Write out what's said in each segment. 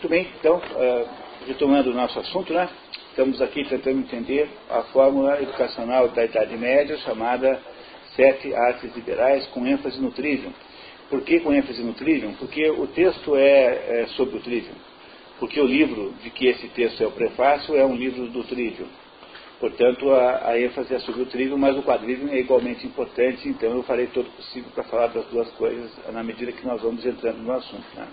Muito bem, então, uh, retomando o nosso assunto, né? Estamos aqui tentando entender a fórmula educacional da Idade Média chamada Sete Artes Liberais com ênfase no Trivium. Por que com ênfase no Trivium? Porque o texto é, é sobre o Trivium. Porque o livro de que esse texto é o prefácio é um livro do Trivium. Portanto, a, a ênfase é sobre o Trivium, mas o quadrivium é igualmente importante, então eu farei todo o possível para falar das duas coisas na medida que nós vamos entrando no assunto. Né?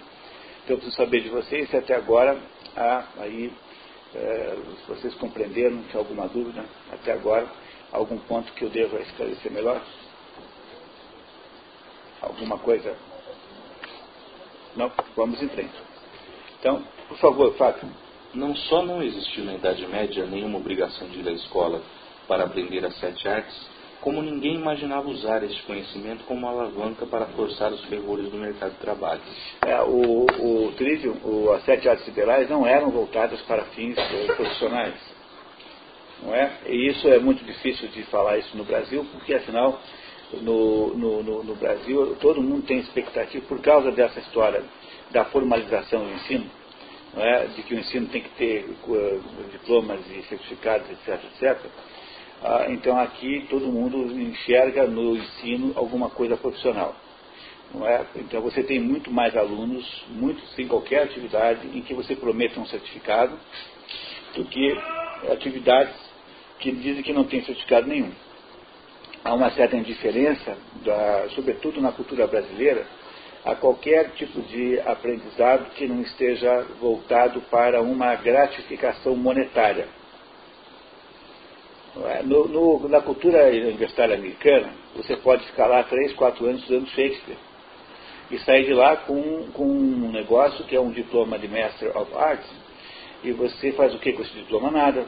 Então eu preciso saber de vocês se até agora há aí, é, vocês compreenderam, há alguma dúvida, até agora, algum ponto que eu deva esclarecer melhor? Alguma coisa? Não? Vamos em frente. Então, por favor, Fábio. Não só não existiu na Idade Média nenhuma obrigação de ir à escola para aprender as sete artes, como ninguém imaginava usar este conhecimento como alavanca para forçar os fervores do mercado de trabalho. É, o, o Trivium, o, as sete artes liberais não eram voltadas para fins eh, profissionais. Não é? E isso é muito difícil de falar isso no Brasil, porque afinal, no, no, no, no Brasil, todo mundo tem expectativa, por causa dessa história da formalização do ensino, é? de que o ensino tem que ter uh, diplomas e certificados, etc, etc ah, então aqui todo mundo enxerga no ensino alguma coisa profissional. É? Então você tem muito mais alunos, muito sem qualquer atividade em que você prometa um certificado, do que atividades que dizem que não tem certificado nenhum. Há uma certa indiferença, da, sobretudo na cultura brasileira, a qualquer tipo de aprendizado que não esteja voltado para uma gratificação monetária. É? No, no, na cultura universitária americana, você pode ficar lá três, quatro anos estudando Shakespeare e sair de lá com, com um negócio que é um diploma de Master of Arts e você faz o que com esse diploma? Nada.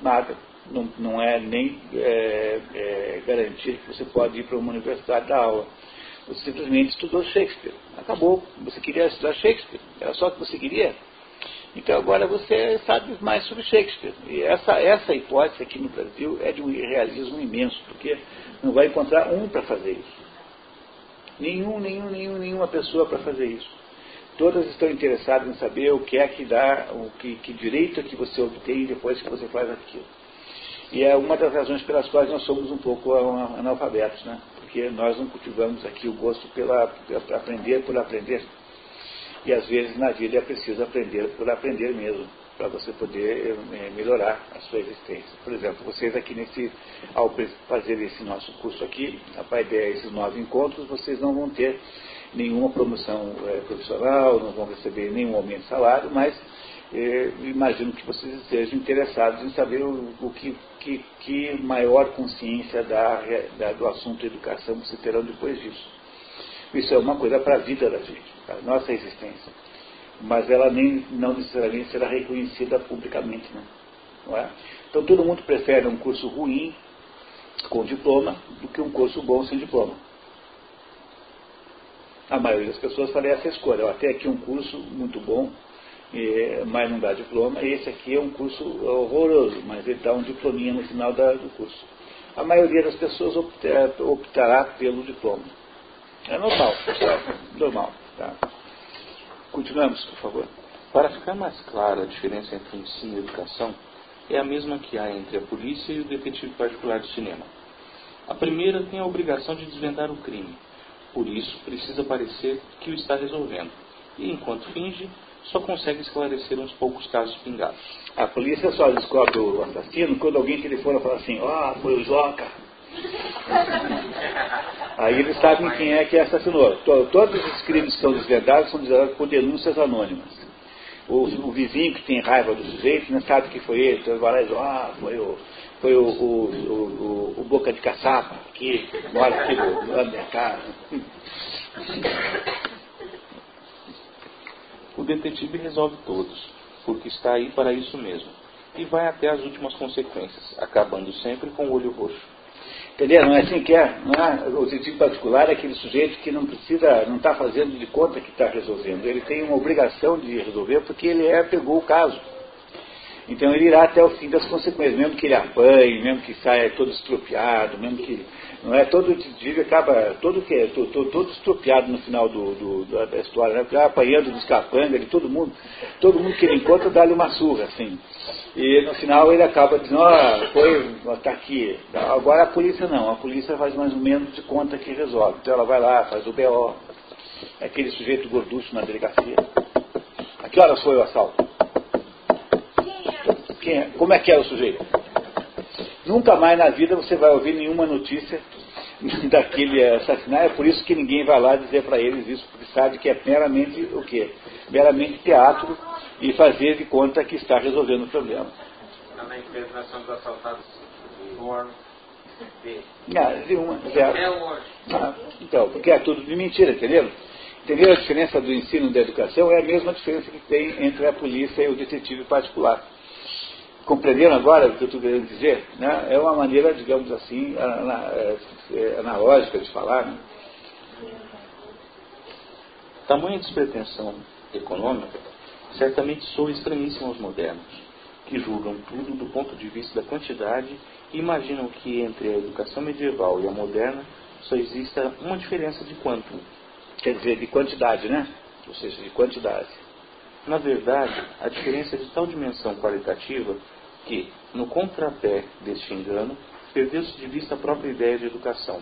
Nada. Não, não é nem é, é, garantir que você pode ir para uma universidade dar aula. Você simplesmente estudou Shakespeare. Acabou. Você queria estudar Shakespeare. Era só o que você queria. Então agora você sabe mais sobre Shakespeare. E essa, essa hipótese aqui no Brasil é de um realismo imenso, porque não vai encontrar um para fazer isso. Nenhum, nenhum, nenhum, nenhuma pessoa para fazer isso. Todas estão interessadas em saber o que é que dá, o que, que direito é que você obtém depois que você faz aquilo. E é uma das razões pelas quais nós somos um pouco analfabetos, né? Porque nós não cultivamos aqui o gosto pela, pela aprender por aprender. E às vezes na vida é preciso aprender por aprender mesmo, para você poder é, melhorar a sua existência. Por exemplo, vocês aqui nesse, ao fazer esse nosso curso aqui, a ideia é esses nove encontros, vocês não vão ter nenhuma promoção é, profissional, não vão receber nenhum aumento de salário, mas é, imagino que vocês estejam interessados em saber o, o que, que, que, maior consciência da, da, do assunto educação vocês terão depois disso. Isso é uma coisa para a vida da gente a nossa existência. Mas ela nem, não necessariamente será reconhecida publicamente. Né? Não é? Então todo mundo prefere um curso ruim com diploma do que um curso bom sem diploma. A maioria das pessoas fala essa escolha. Até aqui um curso muito bom, mas não dá diploma. Esse aqui é um curso horroroso, mas ele dá um diplominha no final do curso. A maioria das pessoas optará pelo diploma. É normal. Normal. Tá? Continuamos, por favor. Para ficar mais clara a diferença entre ensino e educação, é a mesma que há entre a polícia e o detetive particular de cinema. A primeira tem a obrigação de desvendar o crime, por isso precisa parecer que o está resolvendo, e enquanto finge, só consegue esclarecer uns poucos casos pingados. A polícia só descobre o assassino quando alguém telefona e fala assim, ah, foi o Joca. Aí eles sabem quem é que assassinou. Todos os crimes que são desvendados são desvendados por denúncias anônimas. O, o, vizinho que tem raiva do sujeito não sabe que foi ele, então vai lá e diz, ah, foi o, foi o, o, o boca de caçapa que mora aqui na minha casa. O detetive resolve todos, porque está aí para isso mesmo, e vai até as últimas consequências, acabando sempre com o olho roxo. Entendeu? Não é assim que é. Não é? O sentido particular é aquele sujeito que não precisa, não está fazendo de conta que está resolvendo. Ele tem uma obrigação de resolver porque ele é, pegou o caso. Então ele irá até o fim das consequências, mesmo que ele apanhe, mesmo que saia todo estropiado, mesmo que não é todo vive acaba todo que todo, todo, todo estropiado no final do, do, da história, né? Porque apanhando dos capangas, de todo mundo, todo mundo que ele encontra dá-lhe uma surra, assim. E no final ele acaba dizendo, ó, oh, foi, está aqui. Agora a polícia não, a polícia faz mais ou menos de conta que resolve. Então ela vai lá, faz o BO, aquele sujeito gorducho na delegacia. A que horas foi o assalto? Quem é? Como é que era o sujeito? Nunca mais na vida você vai ouvir nenhuma notícia daquele assassinato. É por isso que ninguém vai lá dizer para eles isso, porque sabe que é meramente o quê? Meramente teatro e fazer de conta que está resolvendo o problema. Na empresa dos assaltados Não, de uma, zero. Ah, então, porque é tudo de mentira, entendeu? Entendeu a diferença do ensino e da educação? É a mesma diferença que tem entre a polícia e o detetive particular. Compreenderam agora o que eu estou querendo dizer? Né? É uma maneira, digamos assim, é, é, analógica de falar. Né? Tamanha despretensão econômica certamente soa estranhíssima aos modernos, que julgam tudo do ponto de vista da quantidade e imaginam que entre a educação medieval e a moderna só exista uma diferença de quanto. Quer dizer, de quantidade, né? Ou seja, de quantidade. Na verdade, a diferença é de tal dimensão qualitativa que, no contrapé deste engano, perdeu-se de vista a própria ideia de educação,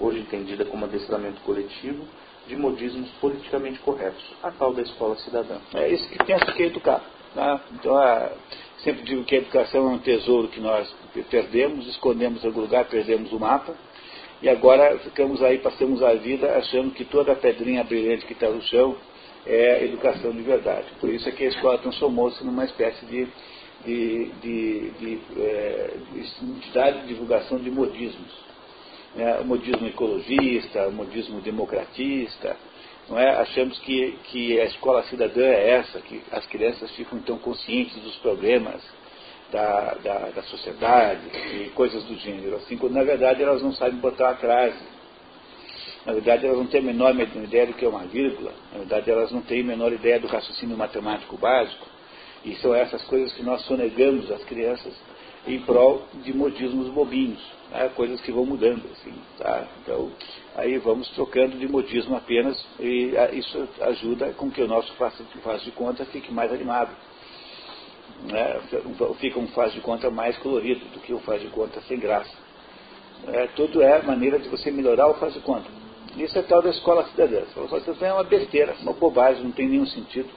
hoje entendida como adestramento coletivo de modismos politicamente corretos, a tal da escola cidadã. É isso que penso que é educar. Né? Então, é, sempre digo que a educação é um tesouro que nós perdemos, escondemos em algum lugar, perdemos o mapa, e agora ficamos aí, passamos a vida achando que toda a pedrinha brilhante que está no chão é educação de verdade. Por isso é que a escola transformou-se numa espécie de, de, de, de, é, de de divulgação de modismos o modismo ecologista, modismo democratista, não é? achamos que, que a escola cidadã é essa, que as crianças ficam tão conscientes dos problemas da, da, da sociedade e coisas do gênero, assim, quando na verdade elas não sabem botar atrás. Na verdade, elas não têm a menor ideia do que é uma vírgula. Na verdade, elas não têm a menor ideia do raciocínio matemático básico. E são essas coisas que nós sonegamos às crianças em prol de modismos bobinhos né, coisas que vão mudando. Assim, tá? Então, aí vamos trocando de modismo apenas e isso ajuda com que o nosso faz, de conta fique mais animado. Né? Fica um faz de conta mais colorido do que o faz de conta sem graça. É, tudo é maneira de você melhorar o faz de conta. Isso é tal da escola cidadã. Escola é uma besteira, uma bobagem, não tem nenhum sentido.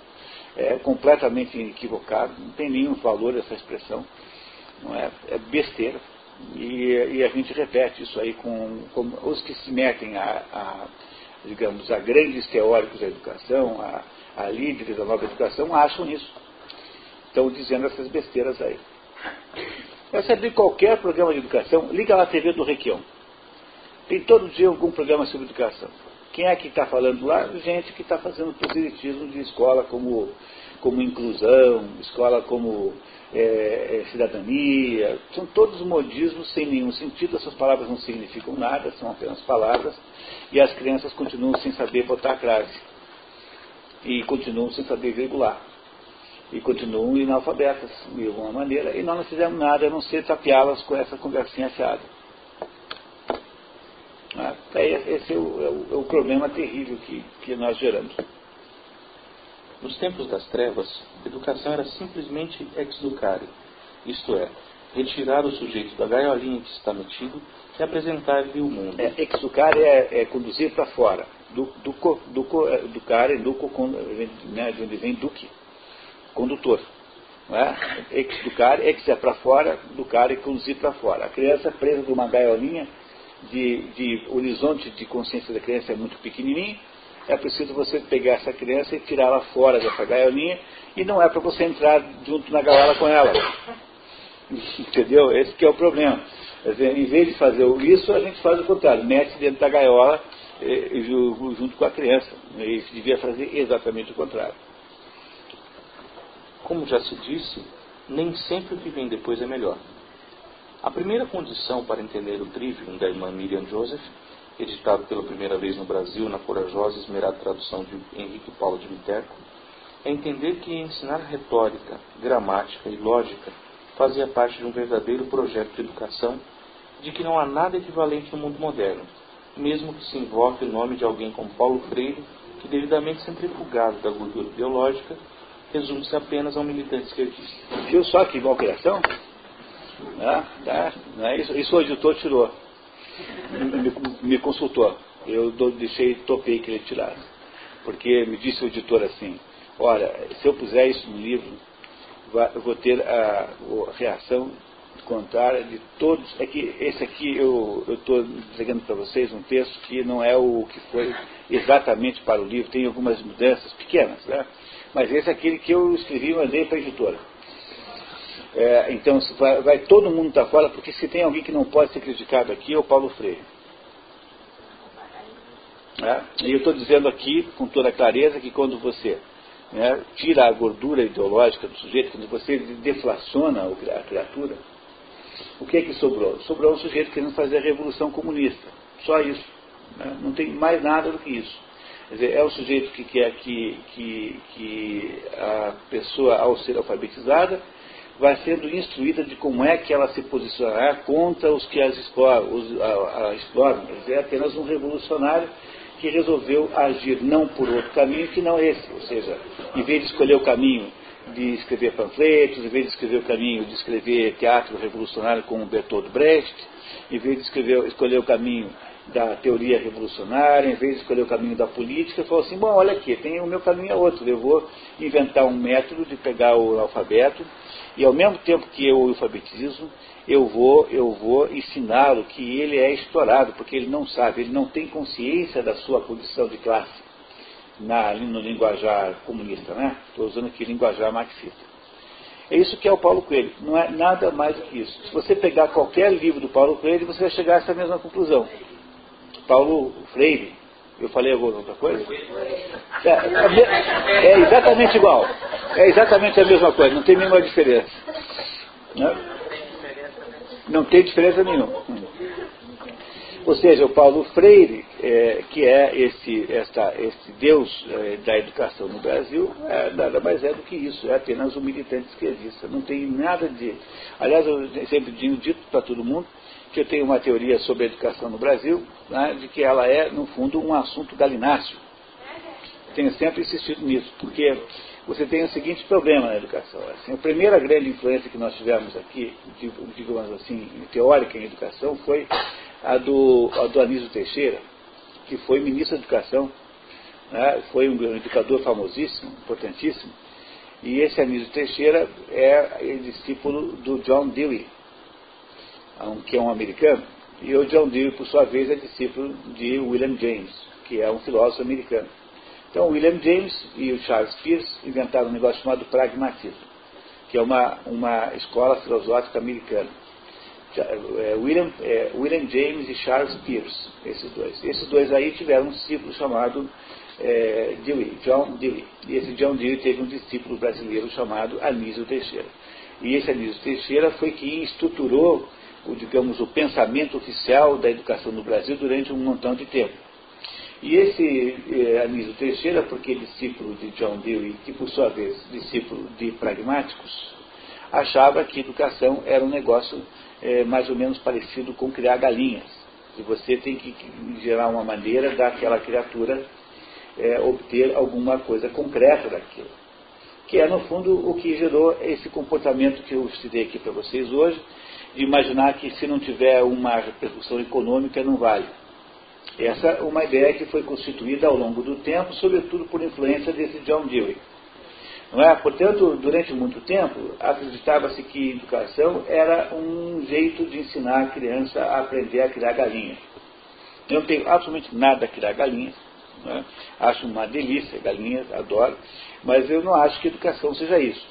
É completamente equivocado, não tem nenhum valor essa expressão. Não é, é besteira. E, e, a gente repete isso aí com, com os que se metem a, a, digamos, a grandes teóricos da educação, a, a líderes da nova educação, acham isso. Estão dizendo essas besteiras aí. Você abrir qualquer programa de educação, liga lá a TV do Requião. Tem todo dia algum programa sobre educação. Quem é que está falando lá? Gente que está fazendo proselitismo de escola como, como inclusão, escola como é, é, cidadania, são todos modismos sem nenhum sentido, essas palavras não significam nada, são apenas palavras, e as crianças continuam sem saber botar a crase, e continuam sem saber virgular, e continuam inalfabetas de alguma maneira, e nós não fizemos nada a não ser tapeá-las com essa conversinha fiada. Esse é o, é, o, é o, problema terrível que, que nós geramos. Nos tempos das trevas, educação era simplesmente ex-educare, isto é, retirar o sujeito da gaiolinha que está metido e apresentar-lhe o mundo. É, educare é, é conduzir para fora. Do, do, do, do care, duco, né, de onde vem duque, condutor. É? Ex-ducare, ex é para fora, ducare é conduzir para fora. A criança presa de uma gaiolinha, de, de horizonte de consciência da criança é muito pequenininho, é preciso você pegar essa criança e tirá-la fora dessa gaiolinha e não é para você entrar junto na gaiola com ela. Entendeu? Esse que é o problema. Dizer, em vez de fazer isso, a gente faz o contrário, mete dentro da gaiola junto com a criança. E devia fazer exatamente o contrário. Como já se disse, nem sempre o que vem depois é melhor. A primeira condição para entender o Trivium da irmã Miriam Joseph editado pela primeira vez no Brasil na corajosa e esmerada tradução de Henrique Paulo de Viterbo, é entender que ensinar retórica, gramática e lógica fazia parte de um verdadeiro projeto de educação de que não há nada equivalente no mundo moderno, mesmo que se invoque o nome de alguém como Paulo Freire, que devidamente centrifugado da gordura biológica, resume-se apenas a um militante esquerdista. Viu só que malcriação? Ah, tá. Isso, isso o editor tirou. Me, me consultou. Eu deixei, topei que ele tirasse. Porque me disse o editor assim, olha, se eu puser isso no livro, eu vou ter a, a reação contrária de todos. É que esse aqui eu estou entregando para vocês um texto que não é o que foi exatamente para o livro, tem algumas mudanças pequenas, né? Mas esse é aquele que eu escrevi e mandei para a editora. É, então vai, vai, todo mundo estar tá fora, porque se tem alguém que não pode ser criticado aqui é o Paulo Freire. É, e eu estou dizendo aqui com toda clareza que quando você né, tira a gordura ideológica do sujeito, quando você deflaciona a criatura, o que é que sobrou? Sobrou um sujeito querendo fazer a revolução comunista. Só isso. Né? Não tem mais nada do que isso. Dizer, é o sujeito que quer que, que, que a pessoa, ao ser alfabetizada, vai sendo instruída de como é que ela se posicionará contra os que as exploram. Os, a, a exploram. É apenas um revolucionário que resolveu agir não por outro caminho que não esse. Ou seja, em vez de escolher o caminho de escrever panfletos, em vez de escrever o caminho de escrever teatro revolucionário como Bertolt Brecht, em vez de escrever, escolher o caminho da teoria revolucionária, em vez de escolher o caminho da política, falou assim, bom, olha aqui, tem o meu caminho é outro, eu vou inventar um método de pegar o alfabeto e ao mesmo tempo que eu o alfabetizo, eu vou, eu vou ensiná-lo que ele é explorado, porque ele não sabe, ele não tem consciência da sua condição de classe na, no linguajar comunista, né? Estou usando aqui linguajar marxista. É isso que é o Paulo Coelho, não é nada mais do que isso. Se você pegar qualquer livro do Paulo Coelho, você vai chegar a essa mesma conclusão. Paulo Freire, eu falei alguma outra coisa? É, é, é, exatamente igual. É exatamente a mesma coisa, não tem nenhuma diferença. Né? Não tem diferença nenhuma. Ou seja, o Paulo Freire, é, que é esse, esta, esse Deus é, da educação no Brasil, é, nada mais é do que isso, é apenas um militante esquerdista. Não tem nada de. Aliás, eu sempre digo dito para todo mundo que eu tenho uma teoria sobre a educação no Brasil, né, de que ela é, no fundo, um assunto galináceo. Tenho sempre insistido nisso, porque você tem o seguinte problema na educação. Assim, a primeira grande influência que nós tivemos aqui, digamos assim, teórica em educação, foi a do, a do Anísio Teixeira, que foi ministro da Educação, né, foi um educador famosíssimo, importantíssimo, e esse Anísio Teixeira é discípulo do John Dewey, que é um americano, e o John Dewey, por sua vez, é discípulo de William James, que é um filósofo americano. Então, William James e o Charles Peirce inventaram um negócio chamado pragmatismo, que é uma, uma escola filosófica americana. É, William, é, William James e Charles Peirce, esses dois. Esses dois aí tiveram um discípulo chamado é, Dewey, John Dewey. E esse John Dewey teve um discípulo brasileiro chamado Anísio Teixeira. E esse Anísio Teixeira foi quem estruturou o, digamos, o pensamento oficial da educação no Brasil durante um montão de tempo. E esse eh, Anísio Teixeira, porque é discípulo de John Dewey, que por sua vez discípulo de pragmáticos, achava que educação era um negócio eh, mais ou menos parecido com criar galinhas. E você tem que gerar uma maneira daquela criatura eh, obter alguma coisa concreta daquilo. Que é, no fundo, o que gerou esse comportamento que eu citei aqui para vocês hoje, de imaginar que se não tiver uma repercussão econômica não vale. Essa é uma ideia que foi constituída ao longo do tempo, sobretudo por influência desse John Dewey. Não é? Portanto, durante muito tempo, acreditava-se que educação era um jeito de ensinar a criança a aprender a criar galinhas. Eu não tenho absolutamente nada a criar galinhas. É? Acho uma delícia, galinhas, adoro. Mas eu não acho que educação seja isso.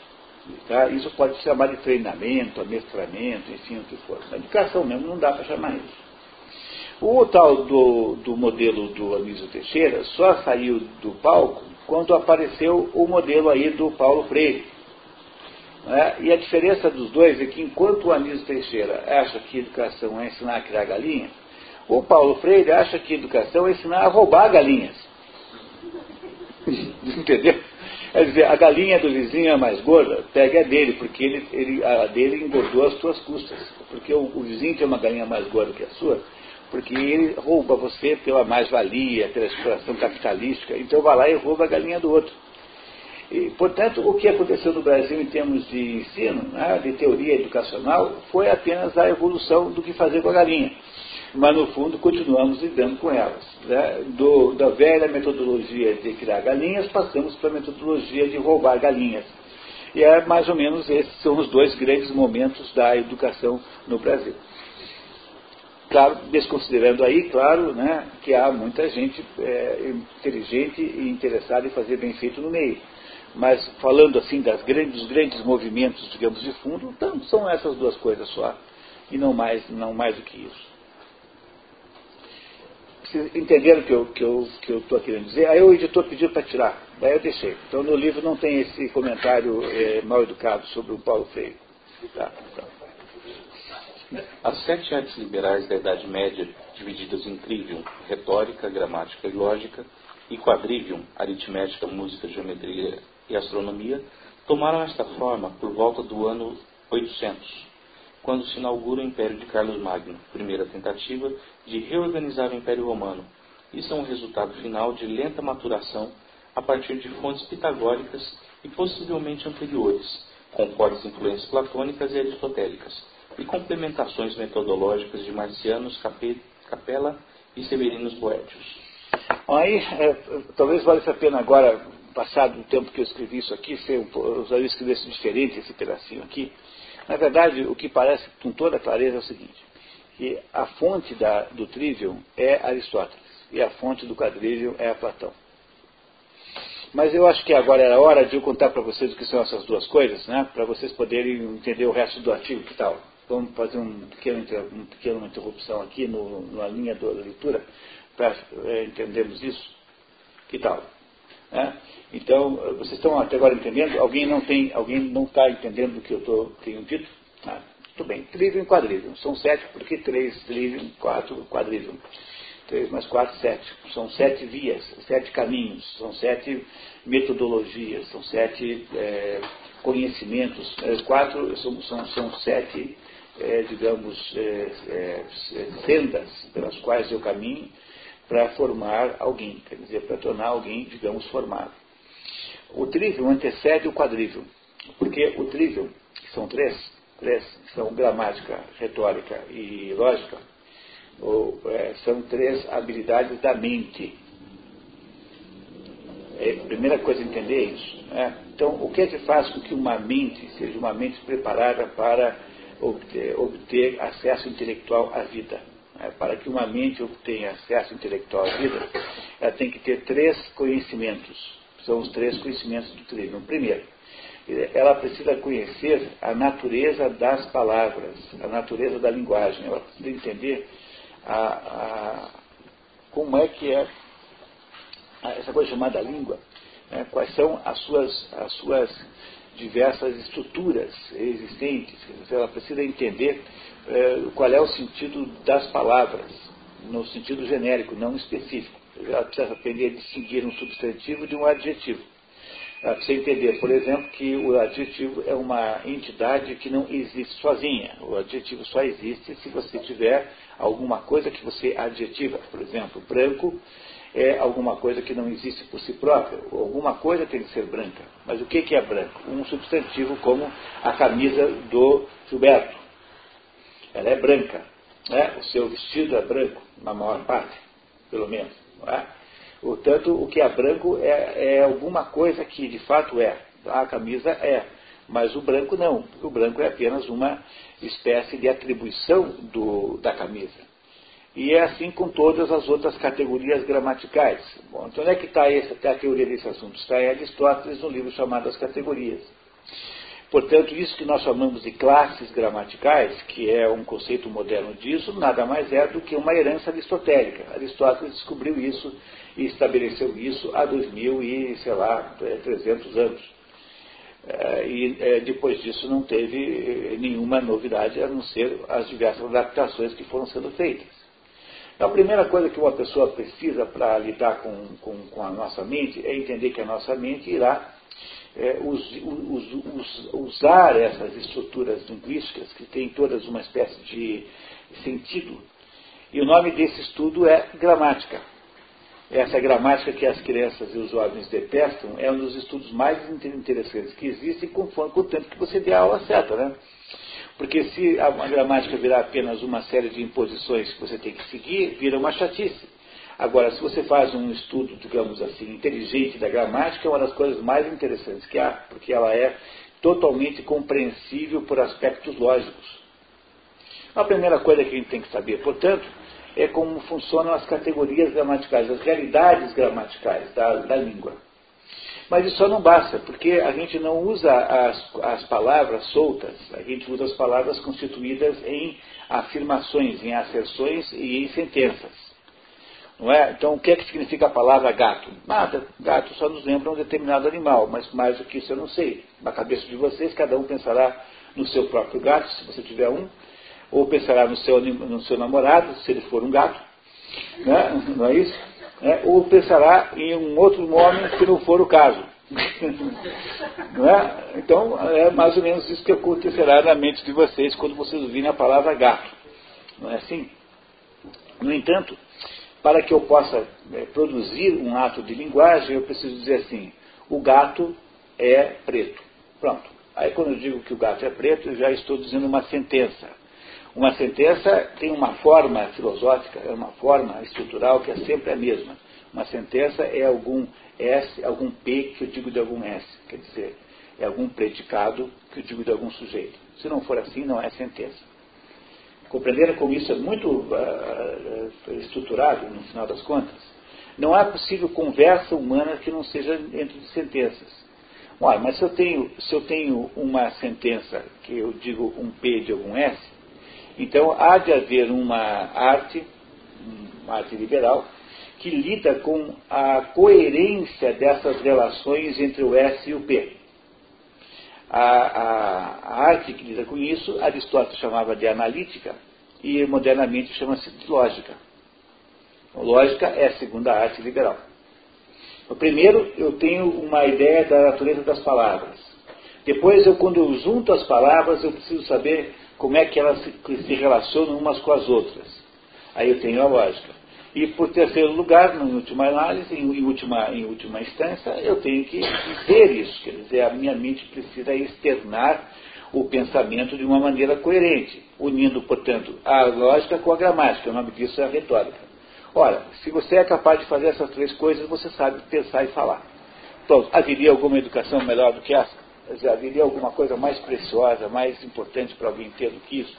Tá? Isso pode se chamar de treinamento, amestramento, enfim, o que for. Na educação mesmo não dá para chamar isso. O tal do, do modelo do Anísio Teixeira só saiu do palco quando apareceu o modelo aí do Paulo Freire. Né? E a diferença dos dois é que enquanto o Anísio Teixeira acha que educação é ensinar a criar galinhas, o Paulo Freire acha que educação é ensinar a roubar galinhas. Entendeu? Quer dizer, a galinha do vizinho é mais gorda, pega a dele, porque ele, ele, a dele engordou as suas custas. Porque o, o vizinho tem uma galinha mais gorda que a sua, porque ele rouba você pela mais-valia, pela exploração capitalística. Então vai lá e rouba a galinha do outro. E, portanto, o que aconteceu no Brasil em termos de ensino, né, de teoria educacional, foi apenas a evolução do que fazer com a galinha. Mas, no fundo, continuamos lidando com elas. Né? Do, da velha metodologia de criar galinhas, passamos para a metodologia de roubar galinhas. E é mais ou menos esses são os dois grandes momentos da educação no Brasil. Claro, desconsiderando aí, claro, né, que há muita gente é, inteligente e interessada em fazer bem feito no meio. Mas falando assim das grandes, dos grandes movimentos, digamos, de fundo, então são essas duas coisas só. E não mais, não mais do que isso. Vocês entenderam o que eu estou que eu, que eu querendo dizer? Aí o editor pediu para tirar, daí eu deixei. Então no livro não tem esse comentário é, mal educado sobre o Paulo Freire. Tá, então. As sete artes liberais da Idade Média, divididas em trivium, retórica, gramática e lógica, e quadrivium, aritmética, música, geometria e astronomia, tomaram esta forma por volta do ano 800, quando se inaugura o Império de Carlos Magno, primeira tentativa de reorganizar o Império Romano, e são o resultado final de lenta maturação a partir de fontes pitagóricas e possivelmente anteriores, com fortes influências platônicas e aristotélicas, e complementações metodológicas de Marcianos, Capella e Severinos Boétios. Aí, é, talvez valha a pena agora, passado o tempo que eu escrevi isso aqui, se eu usaria escrevesse diferente esse pedacinho aqui. Na verdade, o que parece com toda clareza é o seguinte, que a fonte da, do trivium é Aristóteles e a fonte do quadrivium é Platão. Mas eu acho que agora era hora de eu contar para vocês o que são essas duas coisas, né, para vocês poderem entender o resto do artigo, que tal? Vamos fazer um pequeno, uma pequena interrupção aqui no, na linha da leitura para é, entendermos isso. Que tal? É? Então, vocês estão até agora entendendo? Alguém não tem, alguém não está entendendo o que eu tô, tenho dito? Ah, tudo bem. Trivium e quadrivium. São sete, porque três trivium, quatro quadrivium. Três mais quatro, sete. São sete vias, sete caminhos, são sete metodologias, são sete é, conhecimentos. É, quatro são, são, são sete é, digamos, é, é, sendas pelas quais eu caminho para formar alguém, quer dizer, para tornar alguém, digamos, formado. O trivium antecede o quadrivium, porque o trivium, que são três, três são gramática, retórica e lógica, ou, é, são três habilidades da mente. É, a primeira coisa a entender é isso. Né? Então, o que é que faz com que uma mente seja uma mente preparada para obter, obter acesso intelectual à vida. É, para que uma mente obtenha acesso intelectual à vida, ela tem que ter três conhecimentos. São os três conhecimentos do trivium. Primeiro, ela precisa conhecer a natureza das palavras, a natureza da linguagem. Ela precisa entender a, a, como é que é essa coisa chamada língua, né, quais são as suas, as suas diversas estruturas existentes. Ela precisa entender é, qual é o sentido das palavras, no sentido genérico, não específico. Ela precisa aprender a distinguir um substantivo de um adjetivo. Ela precisa entender, por exemplo, que o adjetivo é uma entidade que não existe sozinha. O adjetivo só existe se você tiver alguma coisa que você adjetiva. Por exemplo, branco é alguma coisa que não existe por si própria. Alguma coisa tem que ser branca. Mas o que, é branco? Um substantivo como a camisa do Gilberto. Ela é branca. Né? O seu vestido é branco, na maior parte, pelo menos. É? Portanto, o que é branco é, é alguma coisa que de fato é. A camisa é. Mas o branco não. O branco é apenas uma espécie de atribuição do, da camisa. E é assim com todas as outras categorias gramaticais. Bom, então onde é que está a teoria desse assunto? Está em Aristóteles, no livro chamado As Categorias. Portanto, isso que nós chamamos de classes gramaticais, que é um conceito moderno disso, nada mais é do que uma herança aristotélica. Aristóteles descobriu isso e estabeleceu isso há 2000 e, sei lá, 300 anos. É, e é, depois disso não teve nenhuma novidade, a não ser as diversas adaptações que foram sendo feitas. Então, a primeira coisa que uma pessoa precisa para lidar com, com, com, a nossa mente é entender que a nossa mente irá é, us, us, us, usar essas estruturas linguísticas, que têm todas uma espécie de sentido. E o nome desse estudo é gramática. Essa gramática que as crianças e os jovens detestam é um dos estudos mais interessantes que existem, contanto que você dê a aula certa, né? Porque se a gramática virar apenas uma série de imposições que você tem que seguir, vira uma chatice. Agora, se você faz um estudo, digamos assim, inteligente da gramática, é uma das coisas mais interessantes que há, porque ela é totalmente compreensível por aspectos lógicos. A primeira coisa que a gente tem que saber, portanto, é como funcionam as categorias gramaticais, as realidades gramaticais da, da língua. Mas isso só não basta, porque a gente não usa as, as palavras soltas, a gente usa as palavras constituídas em afirmações, em asserções e em sentenças. Não é? Então, o que é que significa a palavra gato? Nada. Gato só nos lembra um determinado animal, mas mais do que isso eu não sei. Na cabeça de vocês, cada um pensará no seu próprio gato, se você tiver um, ou pensará no seu, no seu namorado, se ele for um gato, não é isso? É? Ou pensará em um outro nome, se não for o caso. não é? Então, é mais ou menos isso que acontecerá na mente de vocês quando vocês ouvirem a palavra gato. Não é assim? No entanto, para que eu possa é, produzir um ato de linguagem, eu preciso dizer assim: o gato é preto. Pronto. Aí quando eu digo que o gato é preto, eu já estou dizendo uma sentença. Uma sentença tem uma forma filosófica, é uma forma estrutural que é sempre a mesma. Uma sentença é algum S, algum P que eu digo de algum S. Quer dizer, é algum predicado que eu digo de algum sujeito. Se não for assim, não é sentença. Compreenderam como isso é muito uh, estruturado, no final das contas? Não há possível conversa humana que não seja dentro de sentenças. Olha, mas se eu, tenho, se eu tenho uma sentença que eu digo um P de algum S, então há de haver uma arte, uma arte liberal, que lida com a coerência dessas relações entre o S e o P. A, a, a, arte que lida com isso, Aristóteles chamava de analítica e modernamente chama-se de lógica. Então, lógica é a segunda arte liberal. O primeiro, eu tenho uma ideia da natureza das palavras. Depois, eu, quando eu junto as palavras, eu preciso saber como é que elas se, relacionam umas com as outras. Aí eu tenho a lógica. E por terceiro lugar, em última análise, em última, em última instância, eu tenho que dizer isso. Quer dizer, a minha mente precisa externar o pensamento de uma maneira coerente, unindo, portanto, a lógica com a gramática. O nome disso é a retórica. Ora, se você é capaz de fazer essas três coisas, você sabe pensar e falar. Pronto, haveria alguma educação melhor do que essa? Haveria alguma coisa mais preciosa, mais importante para alguém ter do que isso?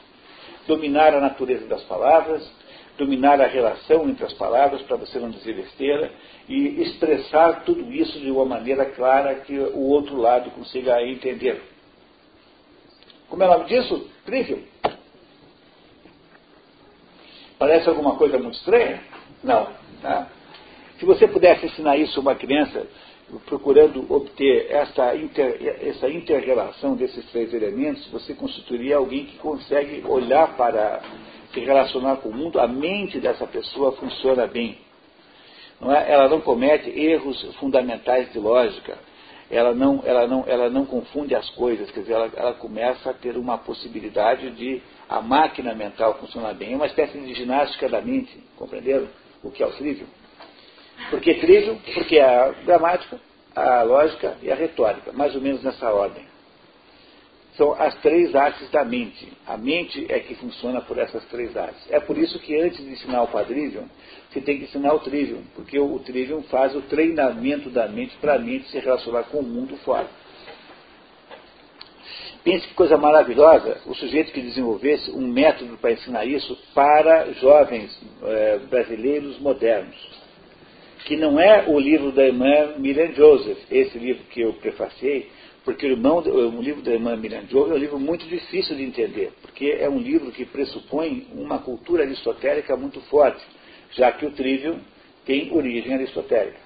Dominar a natureza das palavras, dominar a relação entre as palavras para você não dizer besteira e expressar tudo isso de uma maneira clara que o outro lado consiga entender. Como é o nome disso? Trivial. Parece alguma coisa muito estranha? Não. Tá? Se você pudesse ensinar isso a uma criança, procurando obter essa, inter, essa inter-relação desses três elementos, você constituiria alguém que consegue olhar para se relacionar com o mundo, a mente dessa pessoa funciona bem. Não é? Ela não comete erros fundamentais de lógica. Ela não, ela não, ela não confunde as coisas, quer dizer, ela, ela começa a ter uma possibilidade de a máquina mental funcionar bem. É uma espécie de ginástica da mente, compreenderam? O que é o trivium. Por que trivium? Porque a gramática, a lógica e a retórica, mais ou menos nessa ordem. São as três artes da mente. A mente é que funciona por essas três artes. É por isso que antes de ensinar o quadrivium, você tem que ensinar o trivium, porque o trivium faz o treinamento da mente para a mente se relacionar com o mundo fora. Pense que coisa maravilhosa o sujeito que desenvolvesse um método para ensinar isso para jovens é, brasileiros modernos. Que não é o livro da irmã Miriam Joseph, esse livro que eu prefaciei, porque o, irmão, o livro da irmã Miriam Joseph é um livro muito difícil de entender, porque é um livro que pressupõe uma cultura aristotélica muito forte, já que o trivium tem origem aristotélica.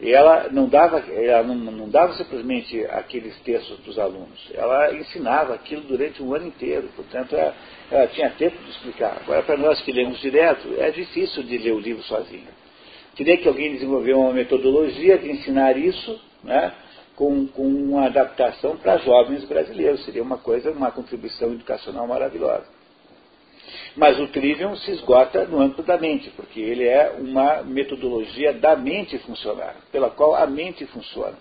E ela não dava, ela não, não dava simplesmente aqueles textos para os alunos, ela ensinava aquilo durante um ano inteiro, portanto ela, ela tinha tempo de explicar. Agora, para nós que lemos direto, é difícil de ler o livro sozinho. Teria que alguém desenvolver uma metodologia de ensinar isso, né, com, com uma adaptação para jovens brasileiros. Seria uma coisa, uma contribuição educacional maravilhosa. Mas o Trivium se esgota no âmbito da mente, porque ele é uma metodologia da mente funcionar, pela qual a mente funciona.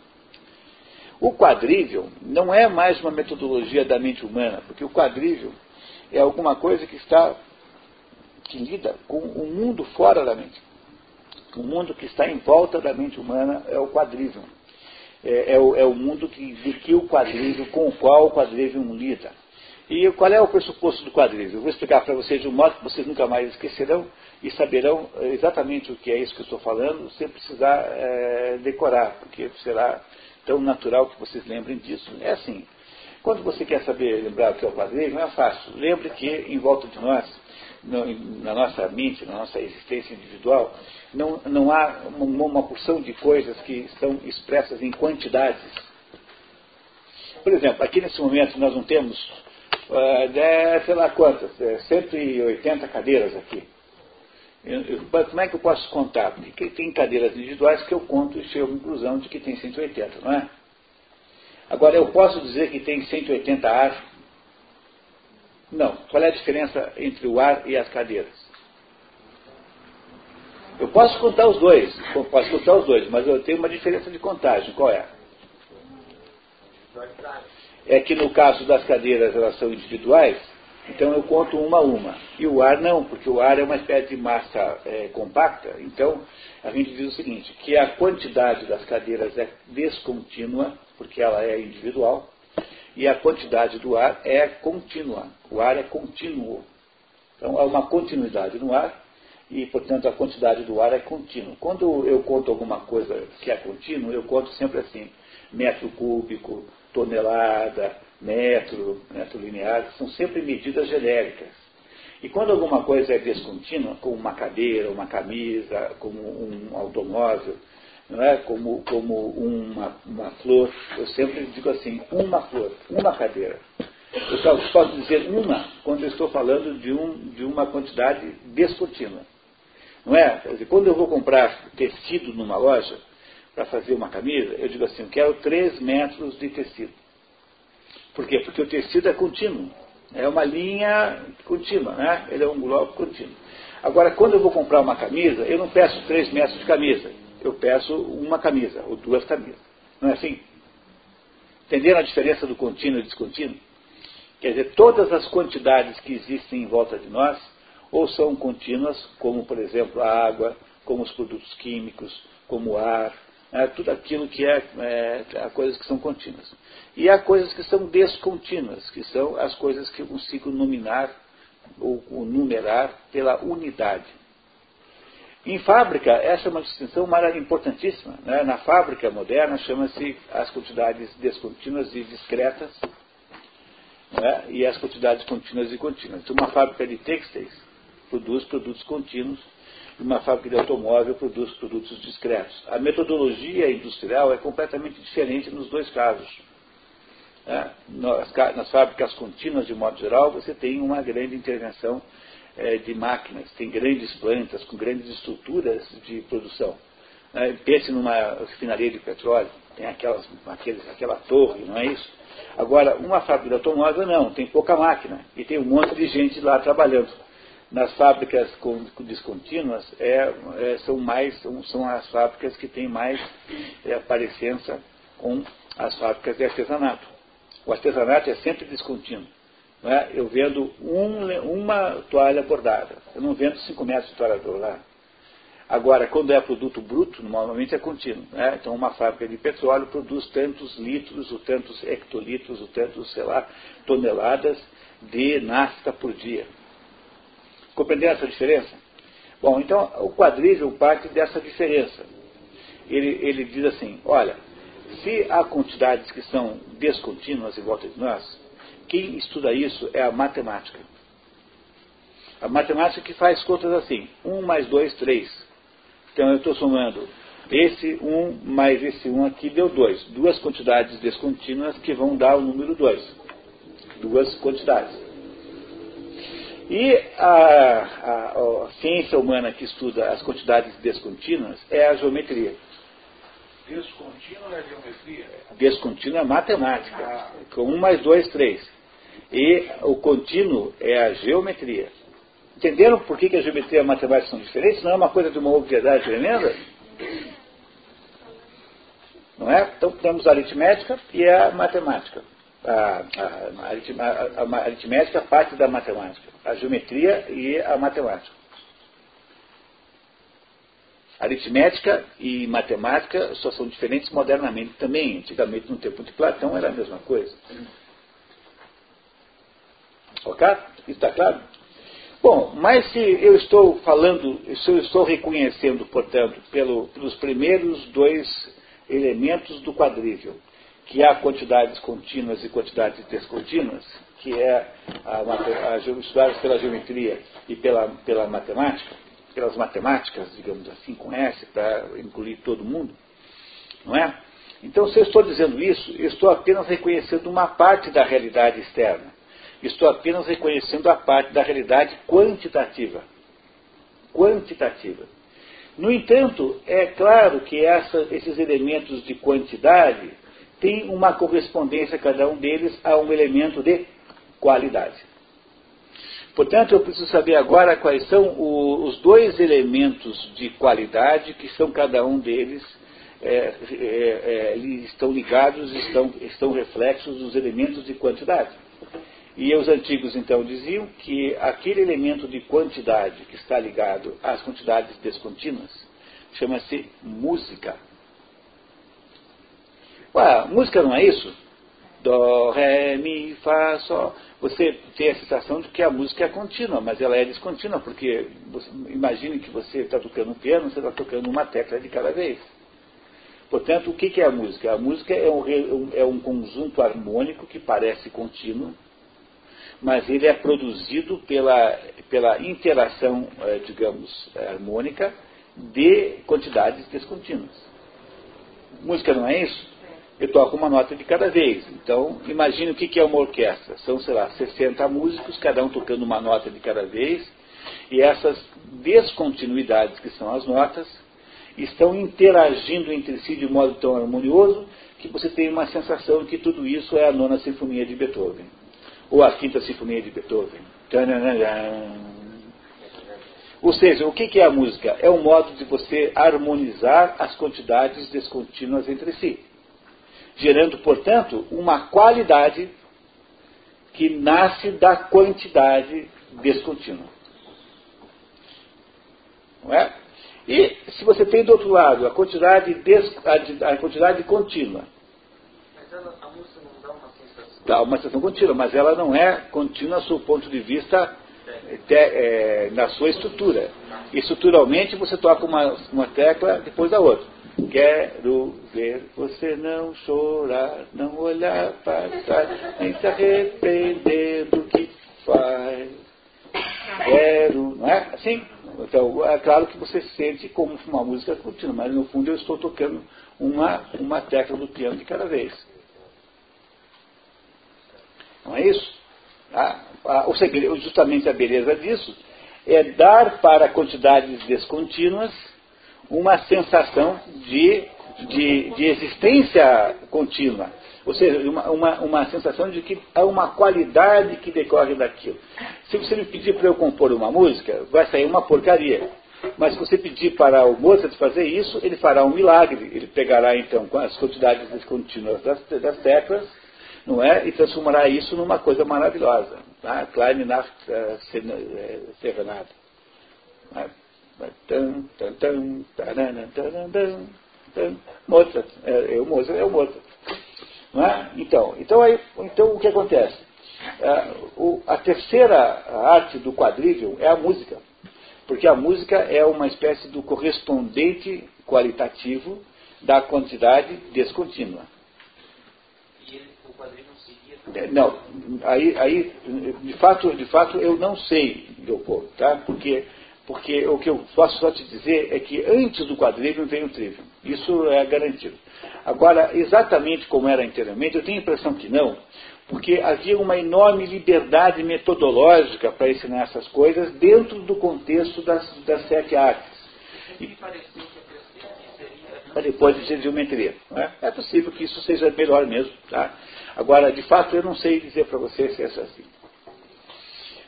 O quadrivium não é mais uma metodologia da mente humana, porque o quadrivium é alguma coisa que está que lida com o mundo fora da mente. O mundo que está em volta da mente humana é o quadrivium. É, é, o, é o, mundo que, de que o quadrivium, com o qual o quadrivium lida. E qual é o pressuposto do quadrivium? Eu vou explicar para vocês de um modo que vocês nunca mais esquecerão e saberão exatamente o que é isso que eu estou falando, sem precisar é, decorar, porque será tão natural que vocês lembrem disso. É assim, quando você quer saber, lembrar o que é o quadrivium, é fácil. Lembre que em volta de nós, na nossa mente, na nossa existência individual, não, não há uma, uma porção de coisas que estão expressas em quantidades. Por exemplo, aqui nesse momento nós não temos é, sei lá quantas, é, 180 cadeiras aqui. Eu, eu, como é que eu posso contar? Porque tem cadeiras individuais que eu conto e chego à conclusão de que tem 180, não é? Agora, eu posso dizer que tem 180 ar? Não. Qual é a diferença entre o ar e as cadeiras? Eu posso contar os dois, posso contar os dois, mas eu tenho uma diferença de contagem. Qual é? é que no caso das cadeiras elas são individuais, então eu conto uma a uma. E o ar não, porque o ar é uma espécie de massa é, compacta. Então a gente diz o seguinte, que a quantidade das cadeiras é descontínua, porque ela é individual, e a quantidade do ar é contínua. O ar é contínuo. Então há uma continuidade no ar e, portanto, a quantidade do ar é contínua. Quando eu conto alguma coisa que é contínua, eu conto sempre assim, metro cúbico, tonelada, metro, metro linear, são sempre medidas genéricas. E quando alguma coisa é descontínua, como uma cadeira, uma camisa, como um automóvel, não é? como, como uma, uma flor, eu sempre digo assim, uma flor, uma cadeira. Eu só posso dizer uma quando eu estou falando de, um, de uma quantidade descontínua. Não é? Dizer, quando eu vou comprar tecido numa loja, para fazer uma camisa, eu digo assim, eu quero 3 metros de tecido. Por quê? Porque o tecido é contínuo. É uma linha contínua, né? Ele é um bloco contínuo. Agora, quando eu vou comprar uma camisa, eu não peço 3 metros de camisa. Eu peço uma camisa, ou duas camisas. Não é assim? Entenderam a diferença do contínuo e descontínuo? Quer dizer, todas as quantidades que existem em volta de nós, ou são contínuas, como, por exemplo, a água, como os produtos químicos, como o ar, é, tudo aquilo que é, é, coisas que são contínuas. E há coisas que são descontínuas, que são as coisas que eu consigo nominar ou numerar pela unidade. Em fábrica, essa é uma distinção importantíssima. Né? Na fábrica moderna, chama-se as quantidades descontínuas e discretas né? e as quantidades contínuas e contínuas. Então, uma fábrica de têxteis produz produtos contínuos uma fábrica de automóvel produz produtos discretos. A metodologia industrial é completamente diferente nos dois casos. É, nas, fábricas contínuas, de modo geral, você tem uma grande intervenção é, de máquinas, tem grandes plantas com grandes estruturas de produção. É, pense numa refinaria de petróleo, tem aquelas, aqueles, aquela torre, não é isso? Agora, uma fábrica automóvel não, tem pouca máquina e tem um monte de gente lá trabalhando nas fábricas descontínuas é, é, são mais são as fábricas que têm mais é, parecença com as fábricas de artesanato. O artesanato é sempre descontínuo. É? Eu vendo um, uma toalha bordada. Eu não vendo 5 metros de toalha bordada. Agora, quando é produto bruto, normalmente é contínuo. Né? Então, uma fábrica de petróleo produz tantos litros, ou tantos hectolitros, ou tantos, sei lá, toneladas de nafta por dia. Compreenderam essa diferença? Bom, então o quadrígio parte dessa diferença. Ele, ele diz assim, olha, se há quantidades que são descontínuas em volta de nós, quem estuda isso é a matemática. A matemática que faz contas assim, 1 mais 2, 3. Então eu estou somando esse 1 mais esse 1 aqui deu 2. Duas quantidades descontínuas que vão dar o número 2. Duas quantidades. E a, a, a, ciência humana que estuda as quantidades descontínuas é a geometria. Descontínuo é geometria? Descontínuo é matemática. Com 1 mais 2, 3. E o contínuo é a geometria. Entenderam por que, a geometria e a matemática são diferentes? Não é uma coisa de uma obviedade tremenda? Não é? Então temos a aritmética e a matemática. A, a, a, a aritmética parte da matemática. A geometria e a matemática. Aritmética e matemática só são diferentes modernamente também. Antigamente, no tempo de Platão, era a mesma coisa. Ok? Isso está claro? Bom, mas se eu estou falando, se eu estou reconhecendo, portanto, pelo, pelos primeiros dois elementos do quadrível, que há quantidades contínuas e quantidades descontínuas, que é a, estudadas pela geometria e pela, pela matemática, pelas matemáticas, digamos assim, com S, para incluir todo mundo, não é? Então, se eu estou dizendo isso, eu estou apenas reconhecendo uma parte da realidade externa. Estou apenas reconhecendo a parte da realidade quantitativa. Quantitativa. No entanto, é claro que essa, esses elementos de quantidade têm uma correspondência, cada um deles, a um elemento de qualidade. Portanto, eu preciso saber agora quais são o, os dois elementos de qualidade que são cada um deles é, é, é, estão ligados, estão, estão reflexos dos elementos de quantidade. E os antigos então diziam que aquele elemento de quantidade que está ligado às quantidades descontínuas chama-se música. Ué, música não é isso? Dó, Ré, Mi, Fá, Sol. Você tem a sensação de que a música é contínua, mas ela é descontínua, porque imagine que você está tocando um piano, você está tocando uma tecla de cada vez. Portanto, o que é a música? A música é um, é um conjunto harmônico que parece contínuo, mas ele é produzido pela, pela interação, eh, digamos, harmônica de quantidades descontínuas. Música não é isso? Eu toco uma nota de cada vez. Então, imagine o que é uma orquestra. São, sei lá, 60 músicos, cada um tocando uma nota de cada vez, e essas descontinuidades, que são as notas, estão interagindo entre si de modo tão harmonioso que você tem uma sensação de que tudo isso é a nona sinfonia de Beethoven ou a Quinta Sinfonia de Beethoven. Ou seja, o que é a música? É um modo de você harmonizar as quantidades descontínuas entre si, gerando, portanto, uma qualidade que nasce da quantidade descontínua. Não é? E se você tem do outro lado a quantidade, des, a, a quantidade contínua, dá uma sensação contínua, mas ela não é contínua do ponto de vista te, é, na sua estrutura. Estruturalmente você toca uma, uma tecla depois da outra. Quero ver você não chorar, não olhar para trás, nem se arrepender do que faz. Quero, não é? Assim? Então, é claro que você sente como uma música contínua, mas no fundo eu estou tocando uma, uma tecla do piano de cada vez. Não é isso? Ah, ah, o segredo, justamente a beleza disso é dar para quantidades descontínuas uma sensação de, de, de existência contínua. Ou seja, uma, uma, uma, sensação de que há uma qualidade que decorre daquilo. Se você me pedir para eu compor uma música, vai sair uma porcaria. Mas se você pedir para o Mozart fazer isso, ele fará um milagre. Ele pegará então as quantidades descontínuas das, das teclas não é? E transformará isso numa coisa maravilhosa. Tá? Kleine Nacht Serenade. Mozart, é, o Mozart é o Mozart. É? Então, então, aí, então o que acontece? É, o, a terceira arte do quadrível é a música. Porque a música é uma espécie do correspondente qualitativo da quantidade descontínua. É, não, aí, aí de, fato, de fato eu não sei, Leopoldo, tá? Porque, porque o que eu posso só te dizer é que antes do quadrivium vem o trivium. Isso é garantido. Agora, exatamente como era anteriormente, eu tenho a impressão que não, porque havia uma enorme liberdade metodológica para ensinar essas coisas dentro do contexto das, das sete artes. E, para depois dizer geometria. É? é? possível que isso seja melhor mesmo. Tá? Agora, de fato, eu não sei dizer para você se é assim.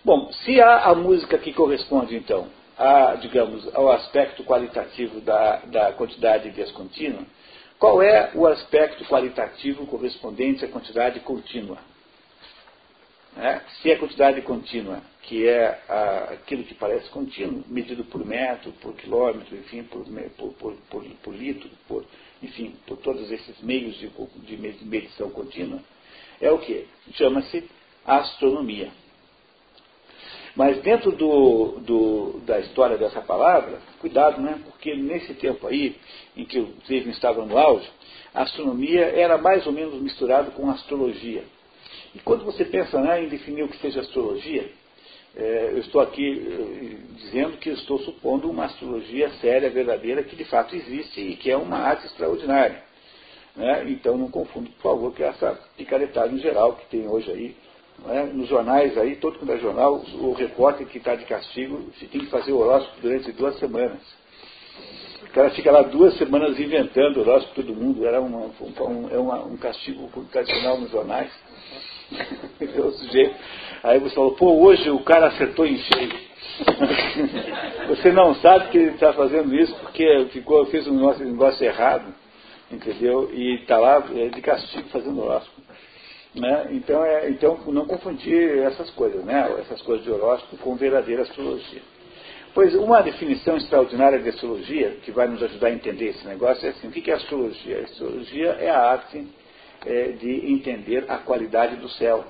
Bom, se há a música que corresponde, então, a, digamos, ao aspecto qualitativo da, da quantidade descontínua, qual é o aspecto qualitativo correspondente à quantidade contínua? É? Se a quantidade contínua, que é a, aquilo que parece contínuo, medido por metro, por quilômetro, enfim, por, por, por, por litro, por, enfim, por todos esses meios de, de medição contínua, é o que? Chama-se astronomia. Mas dentro do, do, da história dessa palavra, cuidado, né? Porque nesse tempo aí, em que o Zevin estava no auge, a astronomia era mais ou menos misturado com astrologia. E quando você pensa né, em definir o que seja astrologia, é, eu estou aqui é, dizendo que estou supondo uma astrologia séria, verdadeira, que de fato existe e que é uma arte extraordinária. Né? Então não confunda, por favor, que essa picaretagem geral que tem hoje aí, né? nos jornais aí, todo quando é jornal, o repórter que está de castigo tem que fazer o horóscopo durante duas semanas. O cara fica lá duas semanas inventando horóscopo todo mundo, era uma, um, é uma, um castigo tradicional nos jornais. O sujeito. Aí você falou, pô, hoje o cara acertou em cheio. você não sabe que ele está fazendo isso porque ficou, fez um negócio, um negócio errado, entendeu? E está lá é, de castigo fazendo horóscopo. Né? Então, é, então, não confundir essas coisas, né? essas coisas de horóscopo com verdadeira astrologia. Pois uma definição extraordinária de astrologia, que vai nos ajudar a entender esse negócio, é assim, o que é astrologia? A astrologia é a arte é, de entender a qualidade do céu.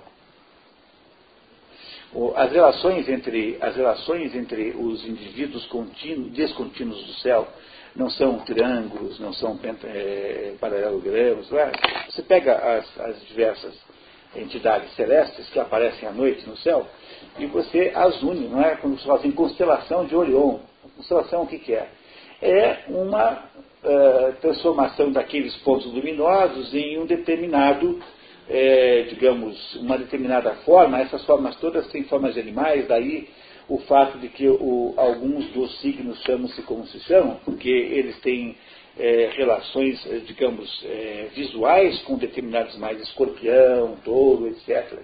As relações entre, as relações entre os indivíduos contínuos, descontínuos do céu não são triângulos, não são é, paralelogramas. É? Você pega as, as diversas entidades celestes que aparecem à noite no céu e você as une, não é? Quando você fala assim, constelação de Orion. Constelação o que, que é? É uma uh, transformação daqueles pontos luminosos em um determinado, é, digamos, uma determinada forma. Essas formas todas têm formas de animais, daí o fato de que o, alguns dos signos chamam-se como se chamam, porque eles têm é, relações, digamos, visuais com determinados mais, escorpião, touro, etc.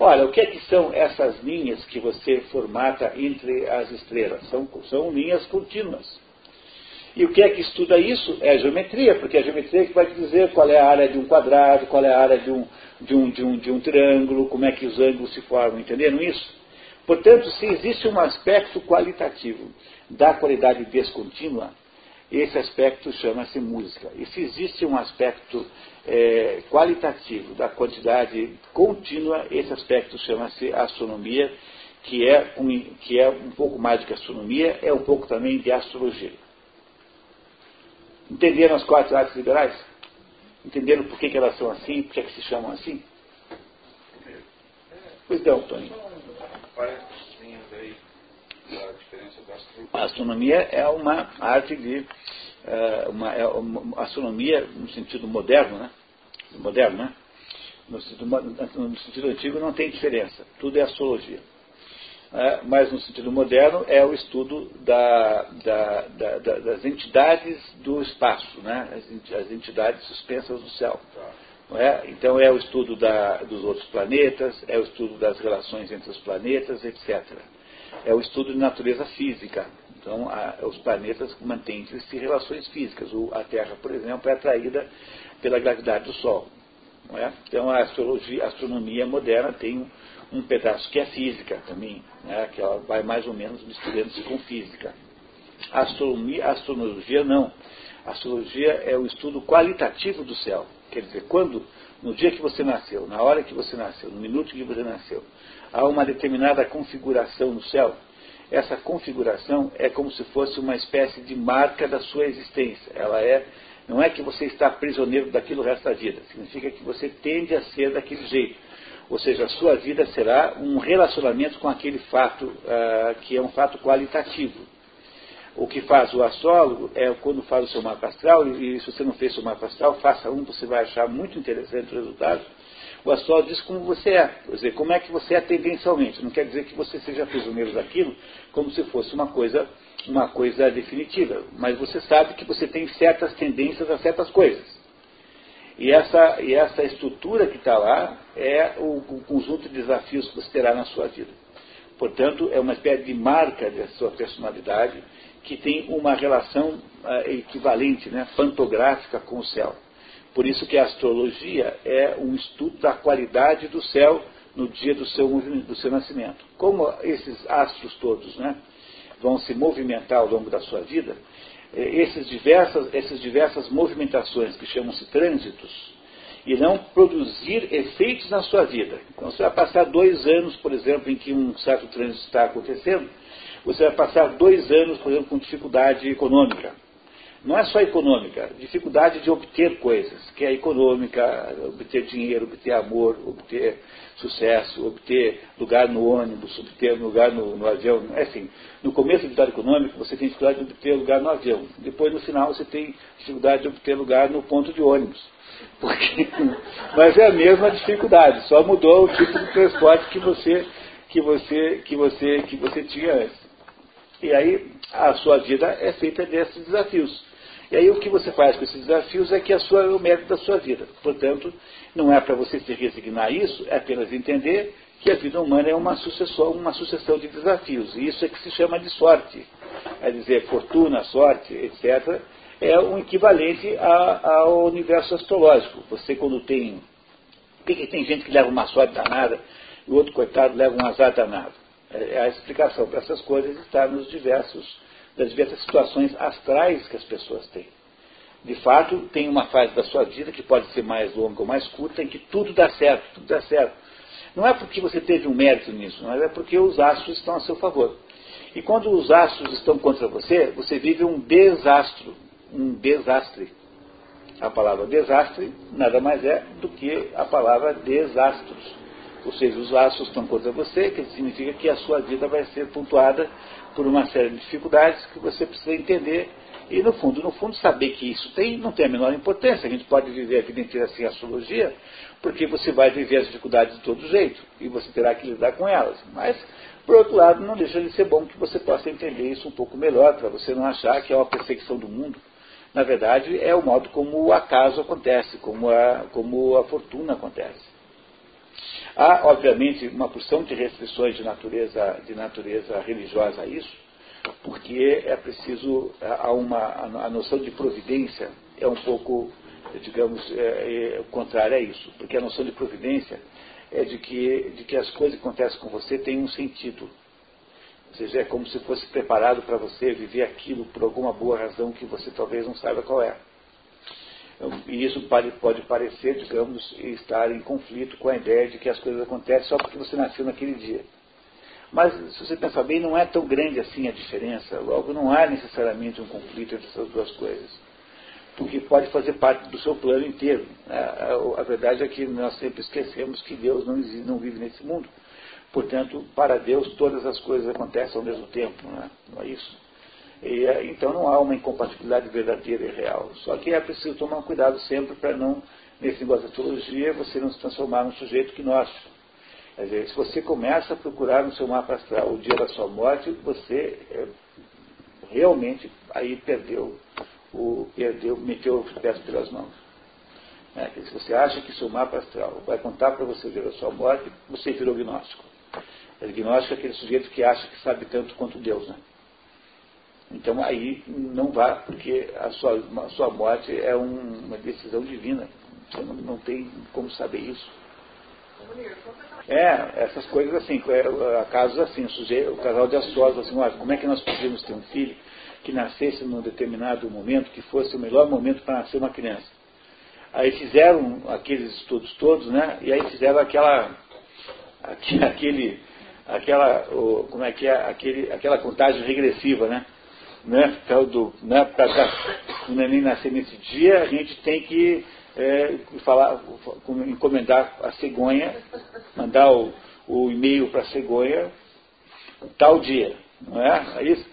Olha, o que é que são essas linhas que você formata entre as estrelas? São, são linhas contínuas. E o que é que estuda isso? É a geometria, porque a geometria é que vai te dizer qual é a área de um quadrado, qual é a área de um, de um, de um, de um triângulo, como é que os ângulos se formam, entenderam isso? Portanto, se existe um aspecto qualitativo da qualidade descontínua, esse aspecto chama-se música. E se existe um aspecto é, qualitativo da quantidade contínua, esse aspecto chama-se astronomia, que é, um, que é um pouco mais do que astronomia, é um pouco também de astrologia. Entenderam as quatro artes liberais? Entenderam por que, que elas são assim, por que, que se chamam assim? Pois não, Tony. A astronomia é uma arte de. É, uma, é uma astronomia no sentido moderno, né? Moderno, né? No sentido, no sentido antigo não tem diferença. Tudo é astrologia. É, mas no sentido moderno é o estudo da, da, da, das entidades do espaço, né? as, entidades suspensas do céu. É? Então é o estudo dos outros planetas, é o estudo das relações entre os planetas, etc. É o estudo de natureza física. Então a, os planetas mantêm entre si relações físicas. O, a Terra, por exemplo, é atraída pela gravidade do Sol. É? Então a a astronomia moderna tem um pedaço que é física também, né, que ela vai mais ou menos misturando-se com física. A astronomia, não. A astrologia é o estudo qualitativo do céu. Quer dizer, quando, no dia que você nasceu, na hora que você nasceu, no minuto que você nasceu, há uma determinada configuração no céu, essa configuração é como se fosse uma espécie de marca da sua existência. Ela é, não é que você está prisioneiro daquilo o resto da vida, significa que você tende a ser daquele jeito. Ou seja, a sua vida será um relacionamento com aquele fato uh, que é um fato qualitativo. O que faz o astrólogo é quando faz o seu mapa astral, e se você não fez o seu mapa astral, faça um, você vai achar muito interessante o resultado. O astrólogo diz como você é, quer dizer, como é que você é tendencialmente. Não quer dizer que você seja prisioneiro daquilo como se fosse uma coisa uma coisa definitiva, mas você sabe que você tem certas tendências a certas coisas. E essa, e essa estrutura que está lá é o, o, conjunto de desafios que você terá na sua vida. Portanto, é uma espécie de marca da sua personalidade que tem uma relação uh, equivalente, né, pantográfica com o céu. Por isso que a astrologia é um estudo da qualidade do céu no dia do seu, do seu nascimento. Como esses astros todos né, vão se movimentar ao longo da sua vida, esses diversas, essas diversas movimentações que chamam-se trânsitos, irão produzir efeitos na sua vida. Então você vai passar dois anos, por exemplo, em que um certo trânsito está acontecendo, você vai passar dois anos, por exemplo, com dificuldade econômica. Não é só econômica, dificuldade de obter coisas, que é econômica, obter dinheiro, obter amor, obter sucesso, obter lugar no ônibus, obter lugar no, no avião. É assim, no começo da dificuldade econômica você tem dificuldade de obter lugar no avião. Depois, no final, você tem dificuldade de obter lugar no ponto de ônibus. Porque, mas é a mesma dificuldade, só mudou o tipo de transporte que você, que você, que você, que você tinha antes. E aí a sua vida é feita desses desafios. E aí o que você faz com esses desafios é que a sua, é o mérito da sua vida. Portanto, não é para você se resignar a isso, é apenas entender que a vida humana é uma sucessão, uma sucessão de desafios. E isso é que se chama de sorte. É dizer, fortuna, sorte, etc., é um equivalente a, ao universo astrológico. Você quando tem. Por que tem gente que leva uma sorte danada e o outro, coitado, leva um azar danado? É, a explicação para essas coisas está nos diversos, das diversas situações astrais que as pessoas têm. De fato, tem uma fase da sua vida que pode ser mais longa ou mais curta, em que tudo dá certo, tudo dá certo. Não é porque você teve um mérito nisso, mas é porque os astros estão a seu favor. E quando os astros estão contra você, você vive um desastro, um desastre. A palavra desastre nada mais é do que a palavra desastros. Ou seja, os astros estão contra você, que significa que a sua vida vai ser pontuada por uma série de dificuldades que você precisa entender e, no fundo, no fundo, saber que isso tem, não tem a menor importância. A gente pode viver a vida inteira sem astrologia, porque você vai viver as dificuldades de todo jeito e você terá que lidar com elas. Mas, por outro lado, não deixa de ser bom que você possa entender isso um pouco melhor, para você não achar que é uma perseguição do mundo. Na verdade, é o modo como o acaso acontece, como a, como a fortuna acontece. Há, obviamente, uma porção de restrições de natureza, de natureza religiosa a isso, porque é preciso, há uma, a noção de providência é um pouco, digamos, é, é, contrária a isso, porque a noção de providência é de que, de que as coisas que acontecem com você têm um sentido. Ou seja, é como se fosse preparado para você viver aquilo por alguma boa razão que você talvez não saiba qual é. E isso pode, parecer, digamos, estar em conflito com a ideia de que as coisas acontecem só porque você nasceu naquele dia. Mas, se você pensar bem, não é tão grande assim a diferença. Logo, não há necessariamente um conflito entre essas duas coisas. Porque pode fazer parte do seu plano inteiro. A, a verdade é que nós sempre esquecemos que Deus não, existe, não vive nesse mundo. Portanto, para Deus, todas as coisas acontecem ao mesmo tempo. Não é, não é isso? E, é, então não há uma incompatibilidade verdadeira e real. Só que é preciso tomar cuidado sempre para não, nesse negócio de astrologia, você não se transformar num sujeito gnóstico. Quer dizer, se você começa a procurar no seu mapa astral o dia da sua morte, você é, realmente aí perdeu, o, perdeu, meteu os pés pelas mãos. É, se você acha que seu mapa astral vai contar para você o dia da sua morte, você virou gnóstico. O gnóstico é aquele sujeito que acha que sabe tanto quanto Deus, né? Então aí não vá, porque a sua, a sua morte é um, uma decisão divina. Você não, não tem como saber isso. É, essas coisas assim, é, casos assim, o, casal de astrólogos assim, olha, como é que nós podíamos ter um filho que nascesse num determinado momento, que fosse o melhor momento para nascer uma criança. Aí fizeram aqueles estudos todos, né? E aí fizeram aquela, aquele, aquela, como é que é, aquele, aquela contagem regressiva, né? Né, do, né, para o neném nascer nesse dia, a gente tem que é, falar, encomendar a cegonha, mandar o, o e-mail para a cegonha tal dia, não é? é isso?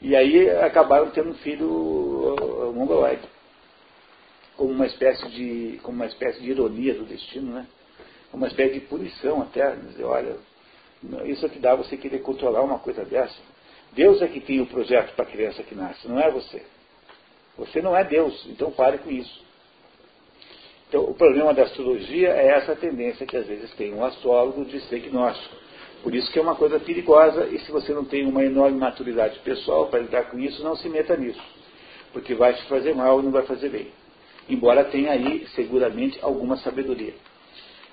E aí acabaram tendo um filho mongoloide, como uma espécie de, como uma espécie de ironia do destino, né? Uma espécie de punição até, dizer, olha, isso é que dá você querer controlar uma coisa dessa. Deus é que tem o projeto para a criança que nasce, não é você. Você não é Deus, então pare com isso. Então, o problema da astrologia é essa tendência que às vezes tem um astrólogo de ser gnóstico. Por isso que é uma coisa perigosa e se você não tem uma enorme maturidade pessoal para lidar com isso, não se meta nisso. Porque vai te fazer mal e não vai fazer bem. Embora tenha aí, seguramente, alguma sabedoria.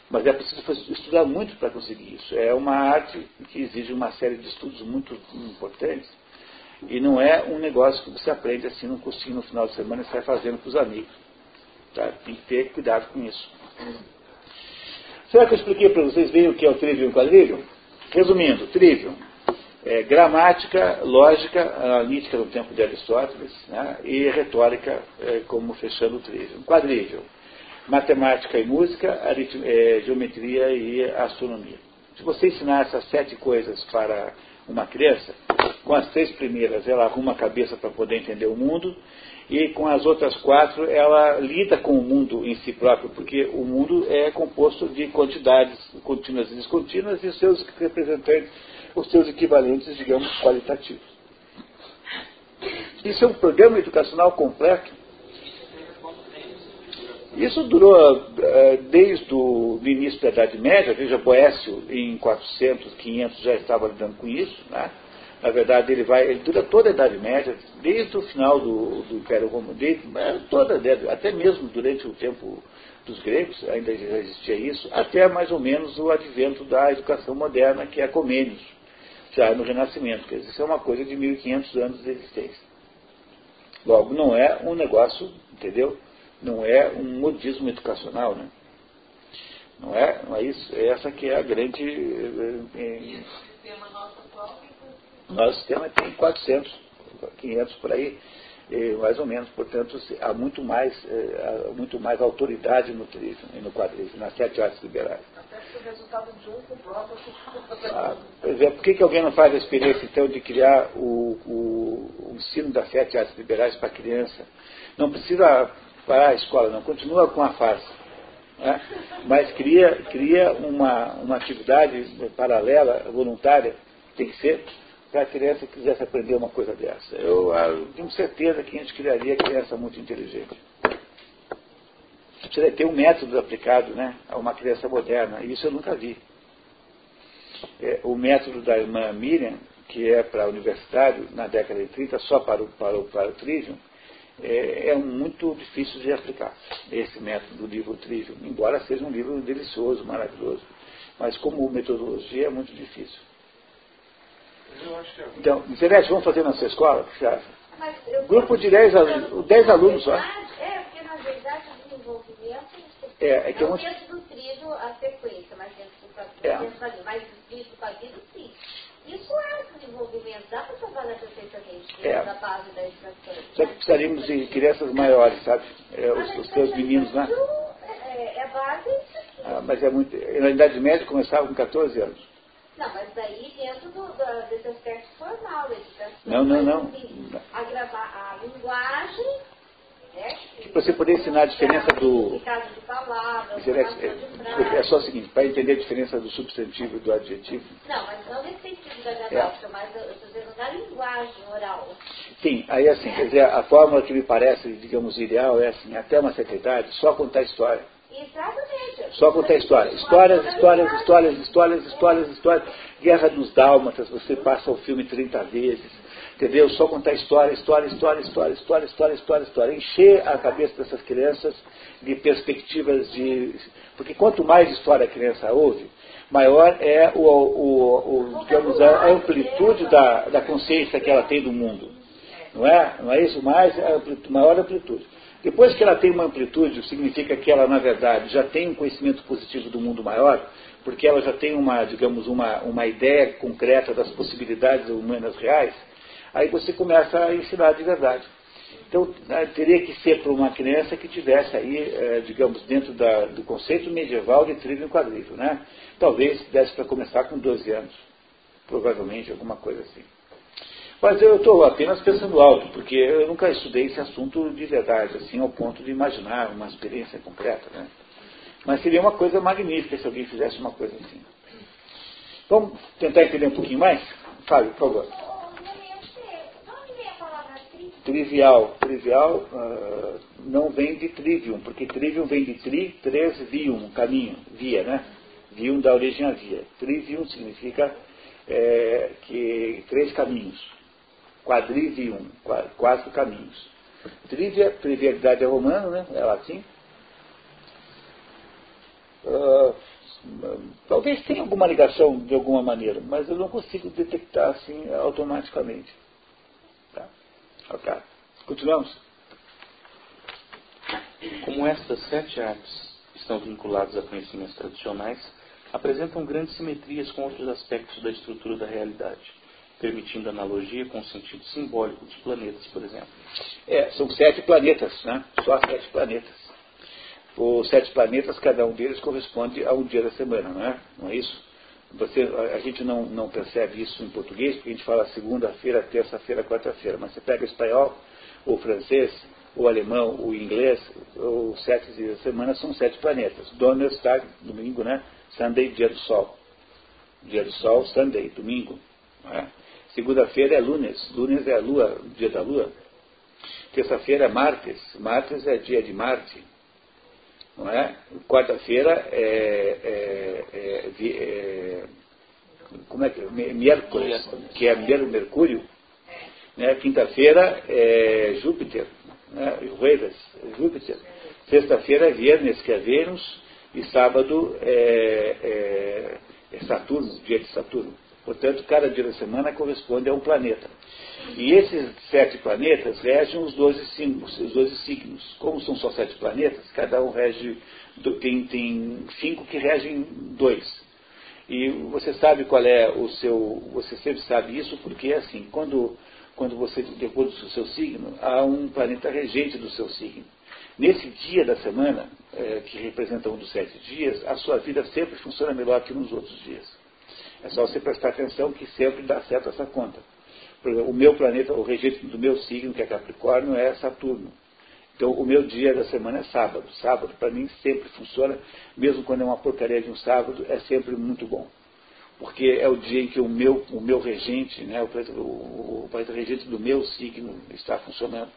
Mas é preciso estudar muito para conseguir isso. É uma arte que exige uma série de estudos muito importantes. E não é um negócio que você aprende assim num cursinho no final de semana e sai fazendo para os amigos. Tá? Tem que ter cuidado com isso. Será que eu expliquei para vocês bem o que é o trivium e o quadrivium? Resumindo, trivium é gramática, lógica, analítica no tempo de Aristóteles né, e retórica é, como fechando o trivium. Quadrivium, matemática e música, é, geometria e astronomia. Se você ensinar essas sete coisas para uma criança, com as três primeiras ela arruma a cabeça para poder entender o mundo, e com as outras quatro ela lida com o mundo em si próprio, porque o mundo é composto de quantidades contínuas e descontínuas e os seus representantes, os seus equivalentes, digamos, qualitativos. Isso é um programa educacional completo. Isso durou eh, desde o início da Idade Média, veja, Boécio em 400, 500 já estava lidando com isso, né? Na verdade, ele vai, ele dura toda a Idade Média, desde o final do, do Império Romano, toda, até mesmo durante o tempo dos gregos, ainda existia isso, até mais ou menos o advento da educação moderna, que é Comênios, já no Renascimento. Quer dizer, isso é uma coisa de 1500 anos de existência. Logo, não é um negócio, entendeu? Não é um modismo educacional, né? Não é, não é isso, é essa que é a grande. Eh, nosso sistema tem 400, 500 por aí, mais ou menos. Portanto, há muito mais, há muito mais autoridade no turismo e no quadrismo, nas sete artes liberais. Ah, pois é, por que, que alguém não faz a experiência, então, de criar o, o, o ensino das sete artes liberais para a criança? Não precisa parar a escola, não. Continua com a farsa. Né? Mas cria, cria uma, uma atividade paralela, voluntária, tem que ser, para a criança que quisesse aprender uma coisa dessa. Eu, eu tenho certeza que a gente criaria criança muito inteligente. Precisa ter um método aplicado né, a uma criança moderna, e isso eu nunca vi. É, o método da irmã Miriam, que é para universitário, na década de 30, só para o, para o, para o Trivium, é, é, muito difícil de aplicar, esse método do livro Trivium, embora seja um livro delicioso, maravilhoso. Mas como metodologia é muito difícil. Então, Zerete, vamos fazer na sua escola? O que você acha? Grupo de 10 alunos, 10 alunos só. É, porque na verdade o desenvolvimento é, é que não eu... dentro do trilho a sequência, mas dentro do quadrilho, é. mas dentro do quadrilho sim. Isso é desenvolvimento, dá para trabalhar perfeitamente dentro é. da base da educação. Só que precisaríamos de crianças maiores, sabe? É, os, os teus meninos, né? É, é base ah, mas é muito. Na Idade Média começava com 14 anos. Não, mas daí dentro do, do, desse aspecto formal da educação. Não, não, não. A, a linguagem. Que você poder ensinar a diferença do. É, é só o seguinte, para entender a diferença do substantivo e do adjetivo. Não, mas não nesse sentido da é. mas eu estou dizendo da linguagem oral. Sim, aí assim, quer dizer, a fórmula que me parece, digamos, ideal é assim, até uma certa idade, só contar história. Exatamente. Só contar história. Histórias, histórias, histórias, histórias, histórias, histórias. Guerra dos Dálmatas, você passa o filme 30 vezes. Entendeu? Só contar história, história, história, história, história, história, história, história. Encher a cabeça dessas crianças de perspectivas de. Porque quanto mais história a criança ouve, maior é o, o, o digamos, a amplitude da, da consciência que ela tem do mundo. Não é? Não é isso? Mais, é maior amplitude. Depois que ela tem uma amplitude, significa que ela, na verdade, já tem um conhecimento positivo do mundo maior, porque ela já tem uma, digamos, uma, uma ideia concreta das possibilidades humanas reais, aí você começa a ensinar de verdade. Então, né, teria que ser para uma criança que tivesse aí, eh, digamos, dentro da, do conceito medieval de trilho e quadrilho, né? Talvez desse para começar com 12 anos, provavelmente, alguma coisa assim. Mas eu estou apenas pensando alto, porque eu nunca estudei esse assunto de verdade, assim, ao ponto de imaginar uma experiência concreta. Né? Mas seria uma coisa magnífica se alguém fizesse uma coisa assim. Vamos tentar entender um pouquinho mais? Fábio, por favor. Trivial. Trivial uh, não vem de trivium, porque trivium vem de tri, três, vium, caminho, via, né? Vium dá origem a via. Trivium significa é, que três caminhos. Quadrivium, quatro caminhos. Trivia, trivialidade é romano, né? É latim. Uh, talvez tenha alguma ligação de alguma maneira, mas eu não consigo detectar assim automaticamente. Ok. Continuamos. Como estas sete artes estão vinculadas a conhecimentos tradicionais, apresentam grandes simetrias com outros aspectos da estrutura da realidade, permitindo analogia com o sentido simbólico dos planetas, por exemplo. É, são sete planetas, né? Só sete planetas os sete planetas, cada um deles corresponde a um dia da semana, não é? Não é isso? Você, a gente não, não percebe isso em português, porque a gente fala segunda-feira, terça-feira, quarta-feira, mas você pega o espanhol, o francês, o alemão, o inglês, os sete dias da semana são sete planetas. Donnerstag, domingo, né? Sunday, dia do sol. Dia do sol, Sunday, domingo. É? Segunda-feira é lunes, lunes é a lua, dia da lua. Terça-feira é martes, martes é dia de Marte não é? Quarta-feira é, é, é, é, como é que é? Miércoles, que é Mercúrio. Né? Quinta-feira é Júpiter, né? Jueves, Júpiter. Sexta-feira é Viernes, que é Vênus. E sábado é, é, é Saturno, dia de Saturno. Portanto, cada dia da semana corresponde a um planeta. E esses sete planetas regem os doze signos, os 12 signos. Como são só sete planetas, cada um rege, tem, tem cinco que regem dois. E você sabe qual é o seu. Você sempre sabe isso, porque assim, quando, quando você, depois do seu signo, há um planeta regente do seu signo. Nesse dia da semana, é, que representa um dos sete dias, a sua vida sempre funciona melhor que nos outros dias. É só você prestar atenção que sempre dá certo essa conta. Exemplo, o meu planeta, o regente do meu signo, que é Capricórnio, é Saturno. Então, o meu dia da semana é sábado. Sábado, para mim, sempre funciona, mesmo quando é uma porcaria de um sábado, é sempre muito bom. Porque é o dia em que o meu, o meu regente, né, o, o, o planeta regente do meu signo está funcionando.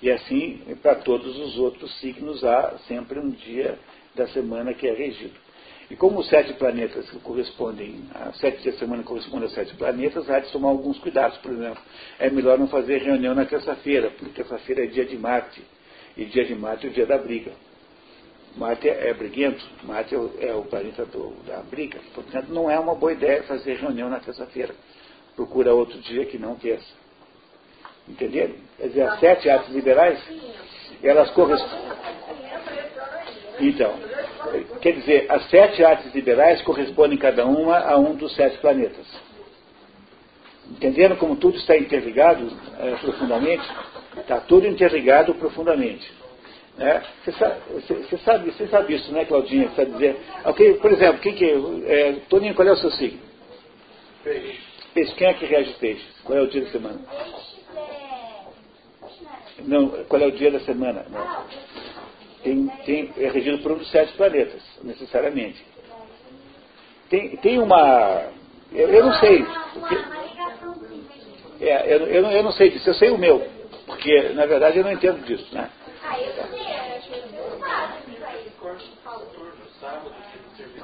E assim, para todos os outros signos, há sempre um dia da semana que é regido. E como os sete planetas correspondem, a sete dias da semana correspondem a sete planetas, há de tomar alguns cuidados. Por exemplo, é melhor não fazer reunião na terça-feira, porque terça-feira é dia de Marte. E dia de Marte é o dia da briga. Marte é, é briguento, Marte é é o planeta do, da briga. Portanto, não é uma boa ideia fazer reunião na terça-feira. Procura outro dia que não terça. Entenderam? Quer dizer, as sete artes liberais, elas correspondem. Então, Quer dizer, as sete artes liberais correspondem cada uma a um dos sete planetas. Entenderam como tudo está interligado é, profundamente? Está tudo interligado profundamente. Né? Você, sabe, você, sabe, isso, né, Claudinha? Você dizer. Okay, por exemplo, quem que. É, Toninho, qual é o seu signo? Peixe. Peixe. Quem é que rege peixe? Qual é o dia da semana? Não, qual é o dia da semana? Não tem, tem, é regido por um dos sete planetas, necessariamente. Tem, tem uma. Eu, eu não sei. Porque, é, eu, eu, eu, não sei disso, eu sei o meu. Porque, na verdade, eu não entendo disso. Né?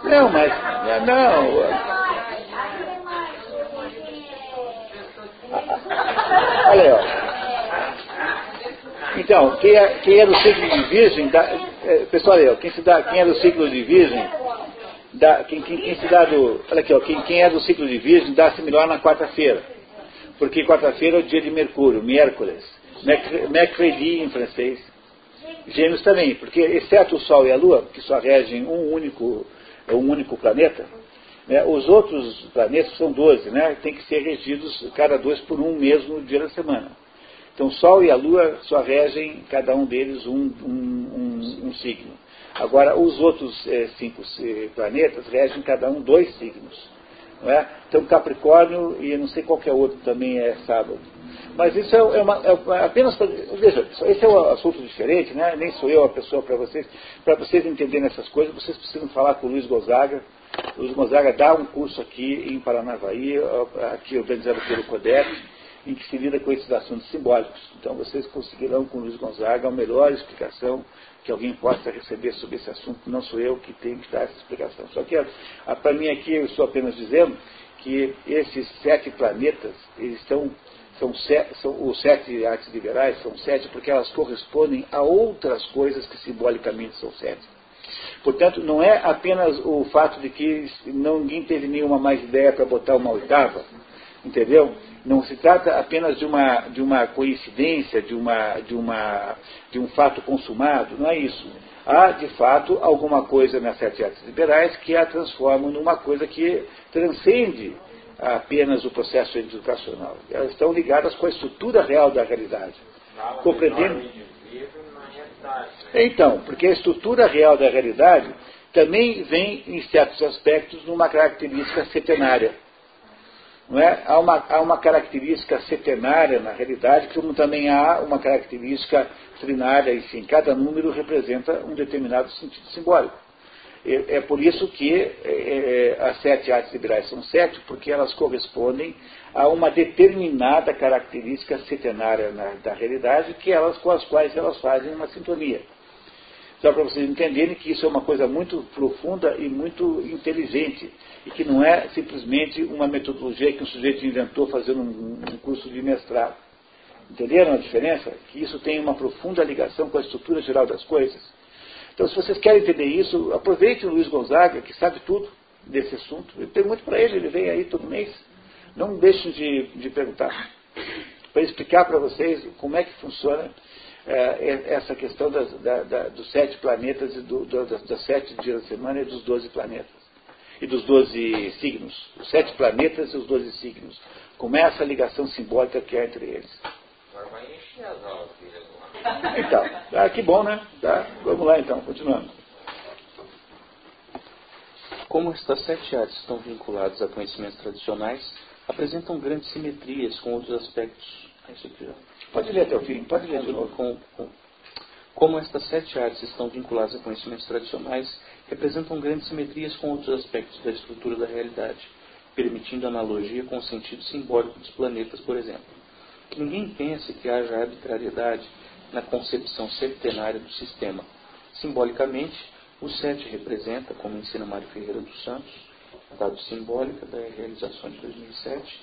Não, mas. Não. Olha aí, ó. Então, quem é, quem é do signo de virgem, dá, é, pessoal, aí, quem, se dá, quem é do ciclo de virgem, dá, quem, quem, quem, se dá do. Olha aqui, ó, quem, quem é do ciclo de virgem dá-se melhor na quarta-feira. Porque quarta-feira é o dia de Mercúrio, miércoles. Mercredi em francês. Gêmeos também, porque exceto o Sol e a Lua, que só regem um único, um único planeta, né, os outros planetas são 12, né, tem que ser regidos cada dois por um mesmo dia da semana. Então, o Sol e a Lua só regem, cada um deles, um, um, um, um signo. Agora, os outros é, cinco é, planetas regem cada um dois signos. Não é? Então, Capricórnio e não sei qualquer outro também é sábado. Mas isso é, é, uma, é apenas. Veja, esse é um assunto diferente, né? nem sou eu a pessoa para vocês. Para vocês entenderem essas coisas, vocês precisam falar com o Luiz Gonzaga. O Luiz Gonzaga dá um curso aqui em Paranavaí, aqui organizado pelo CODEP em que se lida com esses assuntos simbólicos. Então vocês conseguirão com Luiz Gonzaga a melhor explicação que alguém possa receber sobre esse assunto. Não sou eu que tenho que dar essa explicação. Só que para mim aqui eu estou apenas dizendo que esses sete planetas, eles estão, são, sete, são os sete artes liberais, são sete porque elas correspondem a outras coisas que simbolicamente são sete. Portanto, não é apenas o fato de que ninguém teve nenhuma mais ideia para botar uma oitava, entendeu? Não se trata apenas de uma, de uma coincidência, de, uma, de, uma, de um fato consumado, não é isso. Há, de fato, alguma coisa nas sete artes liberais que a transformam numa coisa que transcende apenas o processo educacional. Elas estão ligadas com a estrutura real da realidade. Compreendendo? Então, porque a estrutura real da realidade também vem, em certos aspectos, numa característica setenária. Não é? há, uma, há uma característica setenária na realidade, como também há uma característica trinária, enfim, cada número representa um determinado sentido simbólico. É, por isso que é, é, as sete artes liberais são sete, porque elas correspondem a uma determinada característica setenária na, da realidade, que elas, com as quais elas fazem uma sintonia. Só para vocês entenderem que isso é uma coisa muito profunda e muito inteligente, e que não é simplesmente uma metodologia que um sujeito inventou fazendo um, um curso de mestrado. Entenderam a diferença? Que isso tem uma profunda ligação com a estrutura geral das coisas. Então, se vocês querem entender isso, aproveitem o Luiz Gonzaga, que sabe tudo desse assunto, e pergunte para ele, ele vem aí todo mês. Não deixem de, de perguntar. Para explicar para vocês como é que funciona é, essa questão das, da, da, dos sete planetas, e do, do, das, das, sete dias da semana e dos doze planetas. E dos doze signos. Os sete planetas e os doze signos. Como é essa ligação simbólica que há entre eles. Agora vai encher as aulas Então, ah, que bom, né? Tá? Vamos lá então, continuando. Como estas sete artes estão vinculadas a conhecimentos tradicionais, apresentam grandes simetrias com outros aspectos. Pode ler até o fim, pode ler de novo. Com, com, como estas sete artes estão vinculadas a conhecimentos tradicionais, representam grandes simetrias com outros aspectos da estrutura da realidade, permitindo analogia com o sentido simbólico dos planetas, por exemplo. Que ninguém pense que haja arbitrariedade na concepção septenária do sistema. Simbolicamente, o sete representa, como ensina Mário Ferreira dos Santos, dado simbólica da realização de 2007,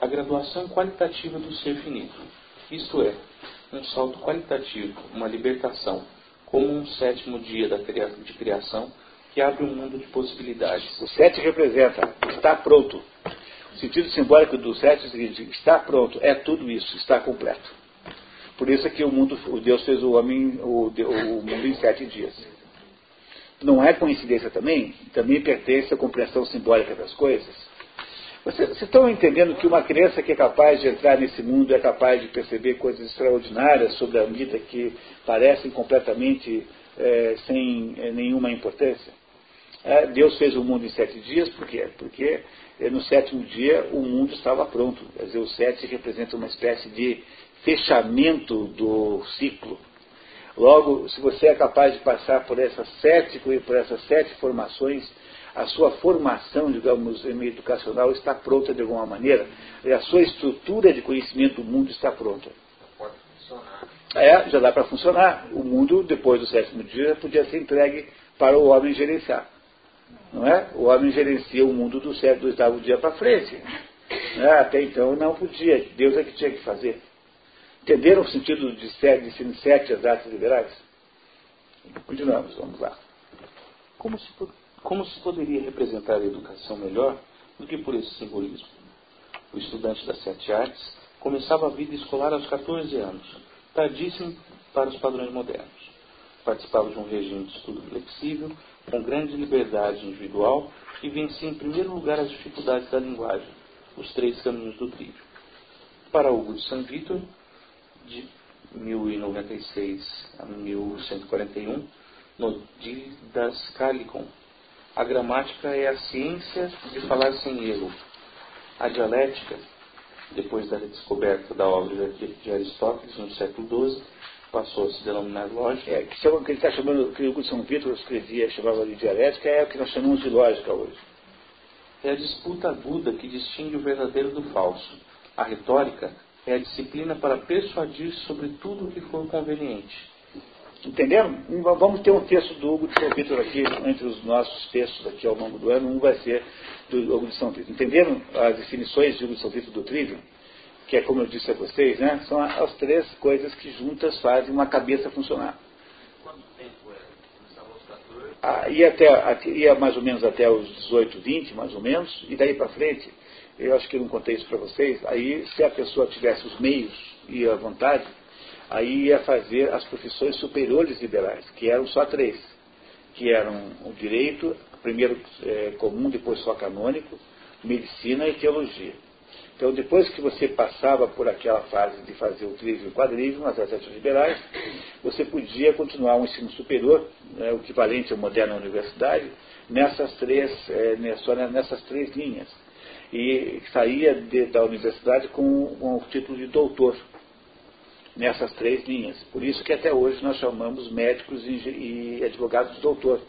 a graduação qualitativa do ser finito, isto é, um salto qualitativo, uma libertação, como um sétimo dia de criação que abre um mundo de possibilidades. O sete representa, está pronto. O sentido simbólico do sete é o seguinte, está pronto, é tudo isso, está completo. Por isso é que o mundo, o Deus fez o homem, o, o mundo em sete dias não é coincidência também, também pertence à compreensão simbólica das coisas. Vocês estão entendendo que uma criança que é capaz de entrar nesse mundo é capaz de perceber coisas extraordinárias sobre a vida que parecem completamente é, sem é, nenhuma importância? É, Deus fez o mundo em sete dias, por quê? Porque é, no sétimo dia o mundo estava pronto. Quer dizer, o sete representa uma espécie de fechamento do ciclo. Logo, se você é capaz de passar por essas sete, por essas sete formações, a sua formação, digamos, educacional está pronta de alguma maneira, e a sua estrutura de conhecimento do mundo está pronta. Pode funcionar. É, já dá para funcionar. O mundo, depois do sétimo dia, podia ser entregue para o homem gerenciar. Não é? O homem gerencia o mundo do sétimo, do oitavo dia para frente. É? Até então não podia. Deus é que tinha que fazer. Entenderam o sentido de sete, de sete as artes liberais? Continuamos, vamos lá. Como se, como se poderia representar a educação melhor do que por esse simbolismo? O estudante das sete artes começava a vida escolar aos 14 anos, tardíssimo para os padrões modernos. Participava de um regime de estudo flexível, com grande liberdade individual e vencia em primeiro lugar as dificuldades da linguagem, os três caminhos do trilho. Para Hugo de San Vitor, de 1096 a 1141, no Didascalicon. A gramática é a ciência de falar sem erro. A dialética, depois da descoberta da obra de Aristóteles no século XII, passou a se denominar lógica. É, que, que ele está chamando, que o São Vítor escrevia, chamava de dialética, é o que nós chamamos de lógica hoje. É a disputa aguda que distingue o verdadeiro do falso A retórica é a disciplina para persuadir sobre tudo o que for conveniente. Entenderam? Vamos ter um texto do Hugo de São Vitor aqui, entre os nossos textos aqui ao longo do ano, um vai ser do Hugo de São Vitor. Entenderam as definições de Hugo de São Vitor do Trivium? Que é como eu disse a vocês, né? São as três coisas que juntas fazem uma cabeça funcionar. Quanto tempo é? Começava aos 14? Ah, ia, até, ia mais ou menos até os 18, 20, mais ou menos, e daí para frente, eu acho que eu não contei isso para vocês, aí se a pessoa tivesse os meios e a vontade, aí ia fazer as profissões superiores liberais, que eram só três, que eram o direito, primeiro é, comum, depois só canônico, medicina e teologia. Então, depois que você passava por aquela fase de fazer o trígio e o quadrívio, nas artes liberais, você podia continuar um ensino superior, né, o equivalente à moderna universidade, nessas três, é, nessas três linhas. E saía de, da universidade com, com o título de doutor nessas três linhas. Por isso que até hoje nós chamamos médicos e advogados de doutor.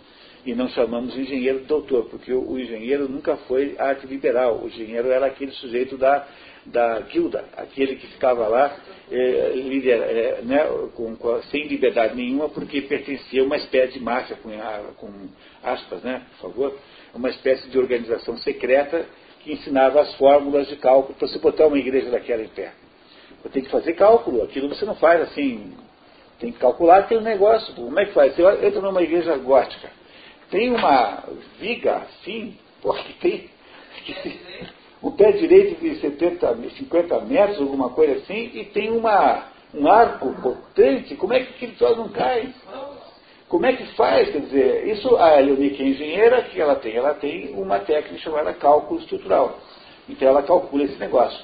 E não chamamos engenheiro de doutor, porque o, engenheiro nunca foi arte liberal. O engenheiro era aquele sujeito da, da guilda, aquele que ficava lá é, líder, é, né, com, com, sem liberdade nenhuma, porque pertencia a uma espécie de máfia, com, com aspas, né, por favor, uma espécie de organização secreta que ensinava as fórmulas de cálculo para se botar uma igreja daquela em pé. Eu tenho que fazer cálculo. Aquilo você não faz assim. Tem que calcular, tem um negócio. Como é que faz? Você entra numa igreja gótica. Tem uma viga assim, porque tem, um pé direito de 70, 50 metros, alguma coisa assim, e tem uma, um arco potente. Como é que aquele troço não cai? Como é que faz? Quer dizer, isso a Leonique é engenheira, que ela tem? Ela tem uma técnica chamada cálculo estrutural. Então ela calcula esse negócio.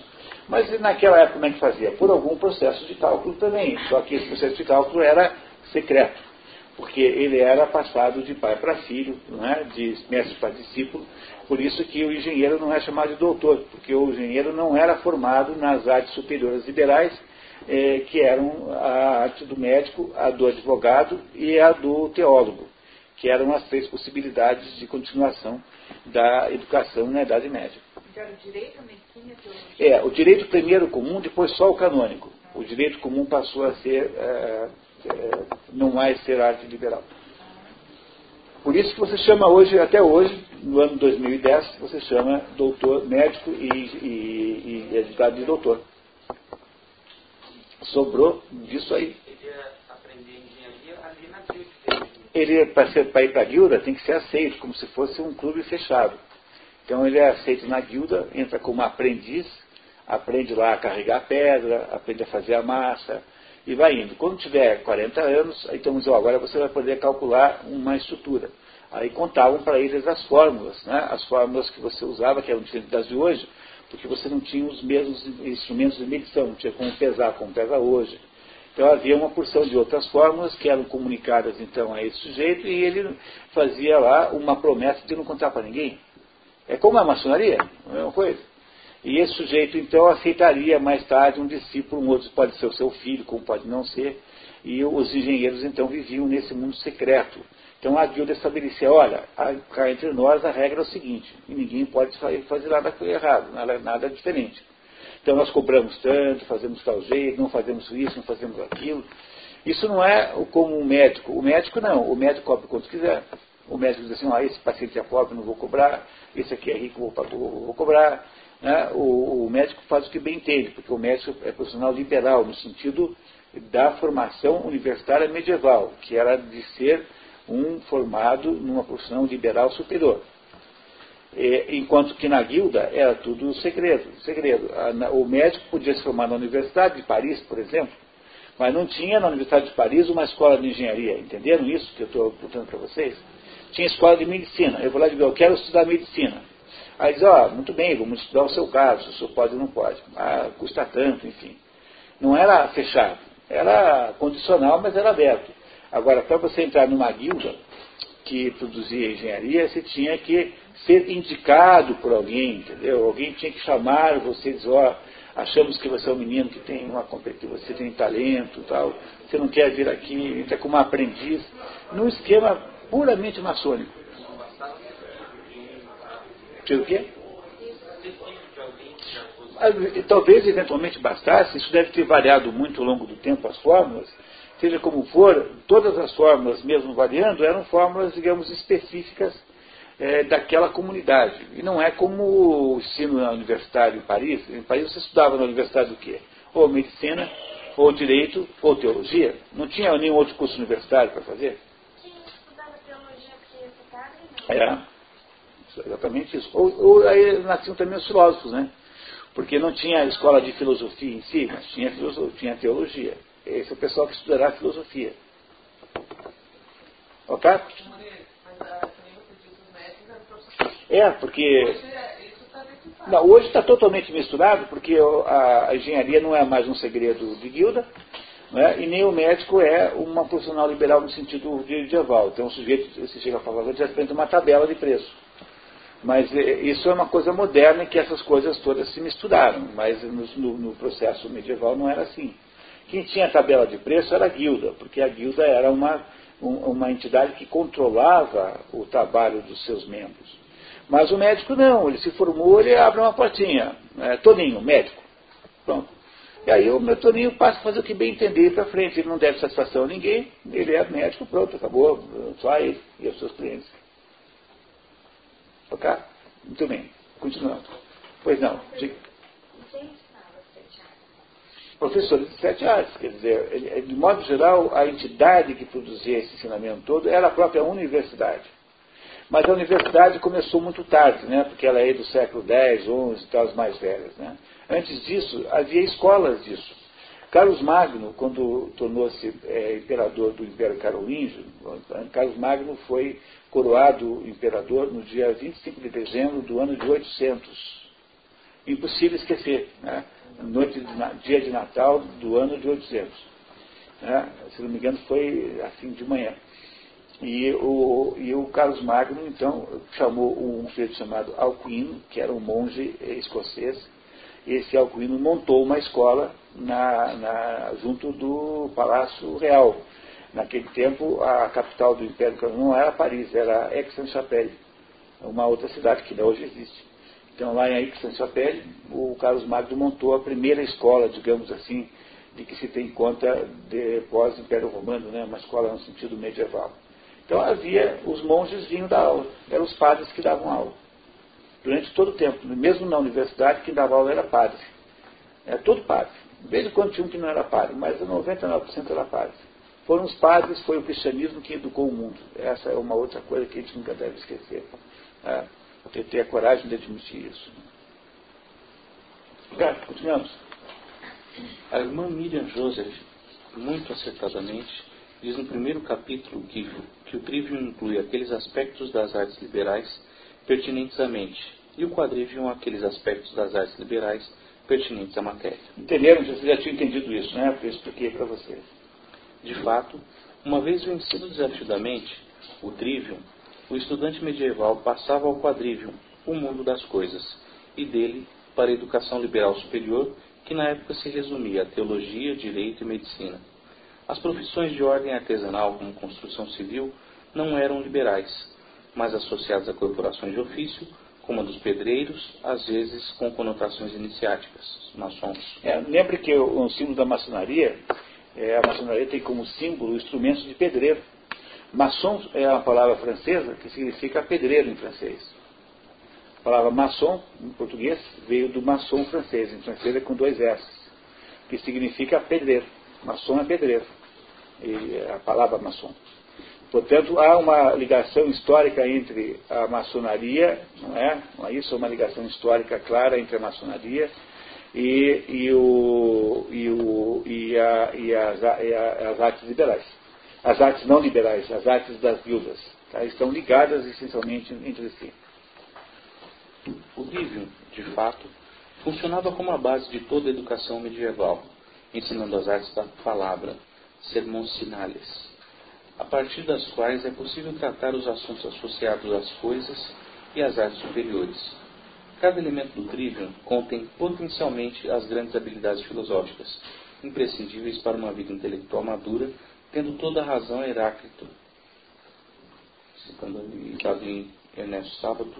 Mas naquela época como é que fazia? Por algum processo de cálculo também. Só que esse processo de cálculo era secreto, porque ele era passado de pai para filho, é? de mestre para discípulo. Por isso que o engenheiro não é chamado de doutor, porque o engenheiro não era formado nas artes superiores liberais, eh, que eram a arte do médico, a do advogado e a do teólogo, que eram as três possibilidades de continuação da educação na Idade Média. Então, direito, medicina e teologia? É, o direito primeiro comum, depois só o canônico. O direito comum passou a ser, é, é, não mais ser arte liberal. Por isso que você chama hoje, até hoje, no ano 2010, você chama doutor médico e, e, e advogado de doutor. Sobrou disso aí. Ele ia aprender engenharia ali na guilda. Ele, para ir para a guilda, tem que ser aceito, como se fosse um clube fechado. Então ele é aceito na guilda, entra como aprendiz, aprende lá a carregar pedra, aprende a fazer a massa e vai indo. Quando tiver 40 anos, aí então agora você vai poder calcular uma estrutura. Aí contavam para eles as fórmulas, né? as fórmulas que você usava, que eram diferentes das de hoje, porque você não tinha os mesmos instrumentos de medição, não tinha como pesar como pesa hoje. Então havia uma porção de outras fórmulas que eram comunicadas então a esse sujeito e ele fazia lá uma promessa de não contar para ninguém. É como a maçonaria, a mesma coisa. E esse sujeito, então, aceitaria mais tarde um discípulo, um outro pode ser o seu filho, como pode não ser, e os engenheiros, então, viviam nesse mundo secreto. Então, a guilda estabelecia, olha, cá entre nós a regra é o seguinte, e ninguém pode fazer nada errado, nada, nada diferente. Então, nós cobramos tanto, fazemos tal jeito, não fazemos isso, não fazemos aquilo. Isso não é como um médico. O médico não, o médico cobra quanto quiser. O médico diz assim, ah, esse paciente é pobre, não vou cobrar, esse aqui é rico, vou, vou, vou cobrar. Né? O, o, médico faz o que bem entende, porque o médico é profissional liberal, no sentido da formação universitária medieval, que era de ser um formado numa profissão liberal superior. Enquanto que na guilda era tudo segredo. segredo. O médico podia se formar na Universidade de Paris, por exemplo, mas não tinha na Universidade de Paris uma escola de engenharia. Entenderam isso que eu estou contando para vocês? Tinha escola de medicina. Eu vou lá e digo, eu quero estudar medicina. Aí diz, ó, oh, muito bem, vamos estudar o seu caso, se o pode ou não pode. Ah, custa tanto, enfim. Não era fechado, era condicional, mas era aberto. Agora, para você entrar numa guilda que produzia engenharia, você tinha que ser indicado por alguém, entendeu? Alguém tinha que chamar você e dizer, ó, oh, achamos que você é um menino que tem uma competência, você tem talento tal, você não quer vir aqui, entra como aprendiz, num esquema puramente maçônico. Tira o quê? talvez eventualmente bastasse, isso deve ter variado muito ao longo do tempo as fórmulas, seja como for, todas as fórmulas, mesmo variando, eram fórmulas, digamos, específicas é, daquela comunidade. E não é como o ensino na universidade em Paris. Em Paris você estudava na universidade o quê? Ou medicina, ou direito, ou teologia. Não tinha nenhum outro curso universitário para fazer? Tinha estudava teologia porque esse É, exatamente isso. Ou, ou aí nasciam também os filósofos, né? Porque não tinha escola de filosofia em si, mas tinha, tinha teologia. Esse é o pessoal que estudará filosofia. Ok? Professores. É, porque Hoje é- decifrado. Não, hoje está totalmente misturado, porque a engenharia não é mais um segredo de guilda, não é? e nem o médico é uma profissional liberal no sentido medieval. Então o sujeito, se chega a falar, já apresenta uma tabela de preço. Mas eh, isso é uma coisa moderna que essas coisas todas se misturaram, mas no, no- processo medieval não era assim. Quem tinha tabela de preço era a guilda, porque a guilda era uma, um- uma entidade que controlava o trabalho dos seus membros. Mas o médico não, ele se formou, ele abre uma portinha. É, Toninho, médico. Pronto. E aí o meu Toninho passa a fazer o que bem entender para frente. Ele não deve satisfação a ninguém, ele é médico, pronto, acabou. Só ele e os seus clientes. Ok? Muito bem. Continuando. Pois não. diga. Anos. professores de sete artes. Quer dizer, de modo geral, a entidade que produzia esse ensinamento todo era a própria universidade. Mas a universidade começou muito tarde, né, porque ela é do século X, XI e tal, as mais velhas. Né. Antes disso, havia escolas disso. Carlos Magno, quando tornou-se é, imperador do Império Carolíngio, Carlos Magno foi coroado imperador no dia 25 de dezembro do ano de 800 impossível esquecer, né? Noite de, dia de Natal do ano de 800. né? Se não me engano, foi assim de manhã. E o, e o Carlos Magno, então, chamou um sujeito chamado Alcuino, que era um monge escocês. Esse Alcuino montou uma escola na, na- junto do Palácio Real. Naquele tempo, a capital do Império não era Paris, era Aix-en-Chapelle, uma outra cidade que ainda hoje existe. Então, lá em Aix-en-Chapelle, o Carlos Magno montou a primeira escola, digamos assim, de que se tem conta pós-Império Romano, né? uma escola no sentido medieval. Então, havia, os monges vinham dar aula, eram os padres que davam aula. Durante todo o tempo, mesmo na universidade, quem dava aula era padre. Era todo padre. De vez em quando tinha um que não era padre, mas 99% era padre. Foram os padres, foi o cristianismo que educou o mundo. Essa é uma outra coisa que a gente nunca deve esquecer. É, ter, a coragem de admitir isso. Obrigado, continuamos. A irmã Miriam Joseph, muito acertadamente, diz no primeiro capítulo que, que o trivium inclui aqueles aspectos das artes liberais pertinentes à mente e o quadrivium aqueles aspectos das artes liberais pertinentes à matéria. Entenderam? Vocês já tinham entendido isso, né? Eu expliquei para vocês. De fato, uma vez vencido o desafio da mente, o trivium, o estudante medieval passava ao quadrivium, o mundo das coisas, e dele para a educação liberal superior, que na época se resumia a teologia, direito e medicina. As profissões de ordem artesanal, como construção civil, não eram liberais, mas associadas a corporações de ofício, como a dos pedreiros, às vezes com conotações iniciáticas, maçons. É, lembre que o, o símbolo da maçonaria, é, a maçonaria tem como símbolo instrumentos de pedreiro. Maçom é uma palavra francesa que significa pedreiro em francês. A palavra maçom, em português, veio do maçom francês, em francês é com dois S, que significa pedreiro. Maçom é pedreiro. E é a palavra maçom. Portanto, há uma ligação histórica entre a maçonaria, não é? Não é isso? Uma ligação histórica clara entre a maçonaria e, e, o, e, o, e, a, e, as, e as artes liberais. As artes não liberais, as artes das guildas. Tá? Estão ligadas essencialmente entre si. O trivium, de fato, funcionava como a base de toda a educação medieval, ensinando as artes da palavra, sermoncinales, a partir das quais é possível tratar os assuntos associados às coisas e às artes superiores. Cada elemento do trivium contém potencialmente as grandes habilidades filosóficas, imprescindíveis para uma vida intelectual madura, tendo toda a razão Heráclito, citando em Ernesto Sábato,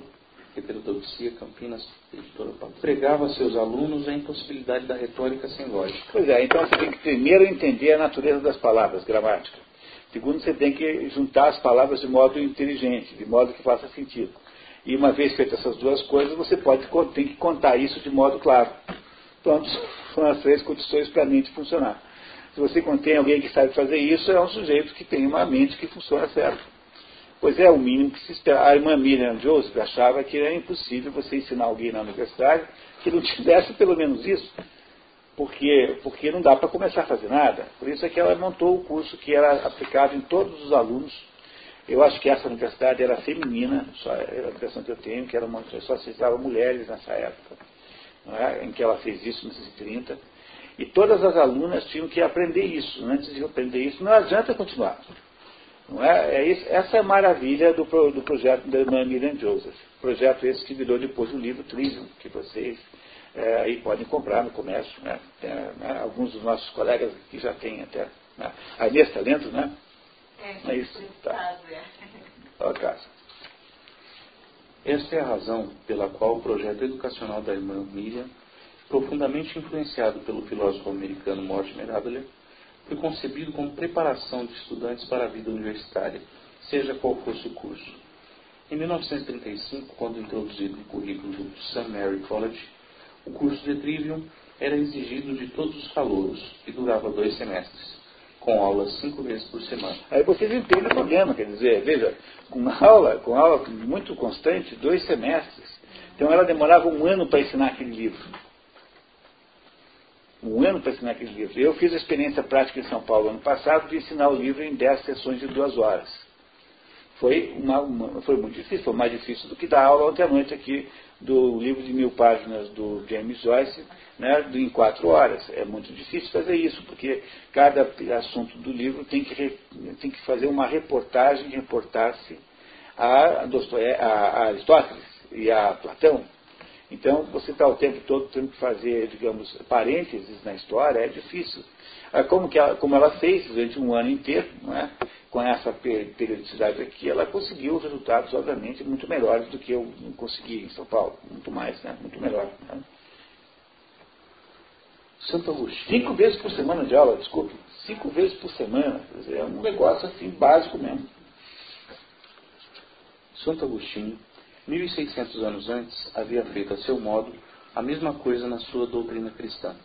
Heterodoxia, Campinas, editora Pregava a seus alunos a impossibilidade da retórica sem lógica. Pois é, então você tem que primeiro entender a natureza das palavras, gramática. Segundo, você tem que juntar as palavras de modo inteligente, de modo que faça sentido. E uma vez feitas essas duas coisas, você pode tem que contar isso de modo claro. Pronto, são as três condições para a mente funcionar. Se você contém alguém que sabe fazer isso, é um sujeito que tem uma mente que funciona certo. Pois é, o mínimo que se espera. A irmã Miriam Joseph achava que era impossível você ensinar alguém na universidade que não tivesse pelo menos isso. Porque, porque não dá para começar a fazer nada. Por isso é que ela montou o curso que era aplicado em todos os alunos. Eu acho que essa universidade era feminina, só era a impressão que eu tenho, que era uma, só aceitava mulheres nessa época, é? em que ela fez isso, 1930. E todas as alunas tinham que aprender isso. Antes de aprender isso, não adianta continuar. Não é? é isso, essa é a maravilha do, do projeto da irmã Miriam Joseph. Projeto esse que virou depois o livro Trivium, que vocês é, aí podem comprar no comércio. Né? Tem, né? Alguns dos nossos colegas aqui já têm até. Né? A Inês está lendo, né? É, é isso. Tá. Olha a casa. Esta é a razão pela qual o projeto educacional da irmã Miriam, profundamente influenciado pelo filósofo americano Mortimer Adler, foi concebido como preparação de estudantes para a vida universitária, seja qual fosse o curso. Em 1935, quando introduzido no currículo do St. Mary College, o curso de Trivium era exigido de todos os calouros e durava dois semestres, com aulas cinco vezes por semana. Aí vocês entendem o problema, quer dizer, veja, com aula, com aula muito constante, dois semestres. Então ela demorava um ano para ensinar aquele livro um ano para ensinar aquele livro. Eu fiz a experiência prática em São Paulo ano passado de ensinar o livro em 10 sessões de duas horas. Foi, uma, uma, foi muito difícil, foi mais difícil do que dar aula ontem à noite aqui do livro de mil páginas do James Joyce, né, em quatro horas. É muito difícil fazer isso, porque cada assunto do livro tem que, tem que fazer uma reportagem, reportar-se a, a, a Aristóteles e a Platão. Então, você está o tempo todo tendo que fazer, digamos, parênteses na história, é difícil. Ah, como, que ela, como ela fez durante um ano inteiro, é? com essa periodicidade aqui, ela conseguiu resultados, obviamente, muito melhores do que eu consegui em São Paulo. Muito mais, né? muito melhor. Né? Santo Agostinho. Cinco vezes por semana de aula, desculpe. Cinco vezes por semana. Dizer, é um negócio assim básico mesmo. Santo Agostinho 1600 anos antes, havia feito a seu modo a mesma coisa na sua doutrina cristã,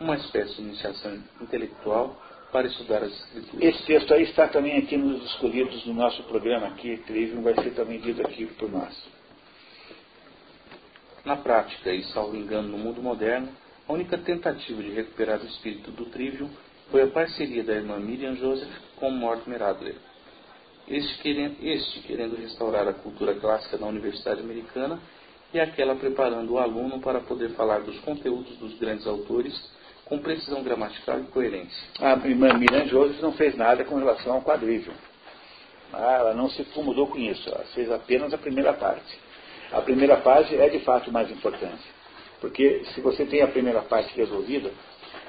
uma espécie de iniciação intelectual para estudar as Escrituras. Esse texto aí está também aqui nos escolhidos do nosso programa aqui, Trivium, vai ser também lido aqui por nós. Na prática, e salvo engano no mundo moderno, a única tentativa de recuperar o espírito do Trivium foi a parceria da irmã Miriam Joseph com Mortimer Adler este querendo, este querendo restaurar a cultura clássica da Universidade Americana e aquela preparando o aluno para poder falar dos conteúdos dos grandes autores com precisão gramatical e coerência. A irmã Miriam Joseph não fez nada com relação ao quadrígio. Ah, ela não se mudou com isso, ela fez apenas a primeira parte. A primeira parte é de fato mais importante, porque se você tem a primeira parte resolvida,